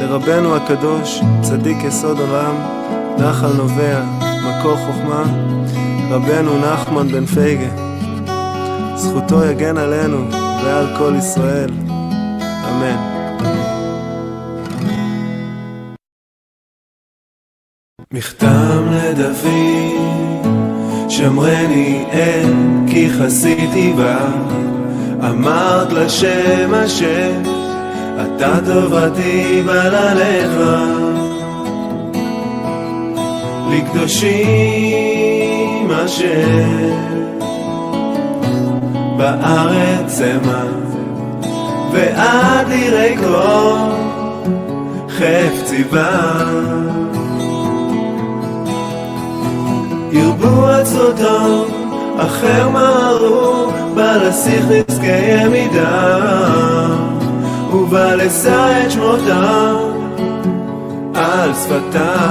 לרבנו הקדוש, צדיק יסוד עולם, נחל נובע, מקור חוכמה, רבנו נחמן בן פייגה. זכותו יגן עלינו ועל כל ישראל. אמן. מכתם לדוד, שמרני אין כי חסיתי בה, אמרת לשם השם, אתה טובתי בלעליך. לקדושים אשר בארץ המה, ועד יראי כל חפצי בה. ירבו עצותו, אחר מהרו, בלסיך נזקי ובא לשא את שמותם על שפתיים.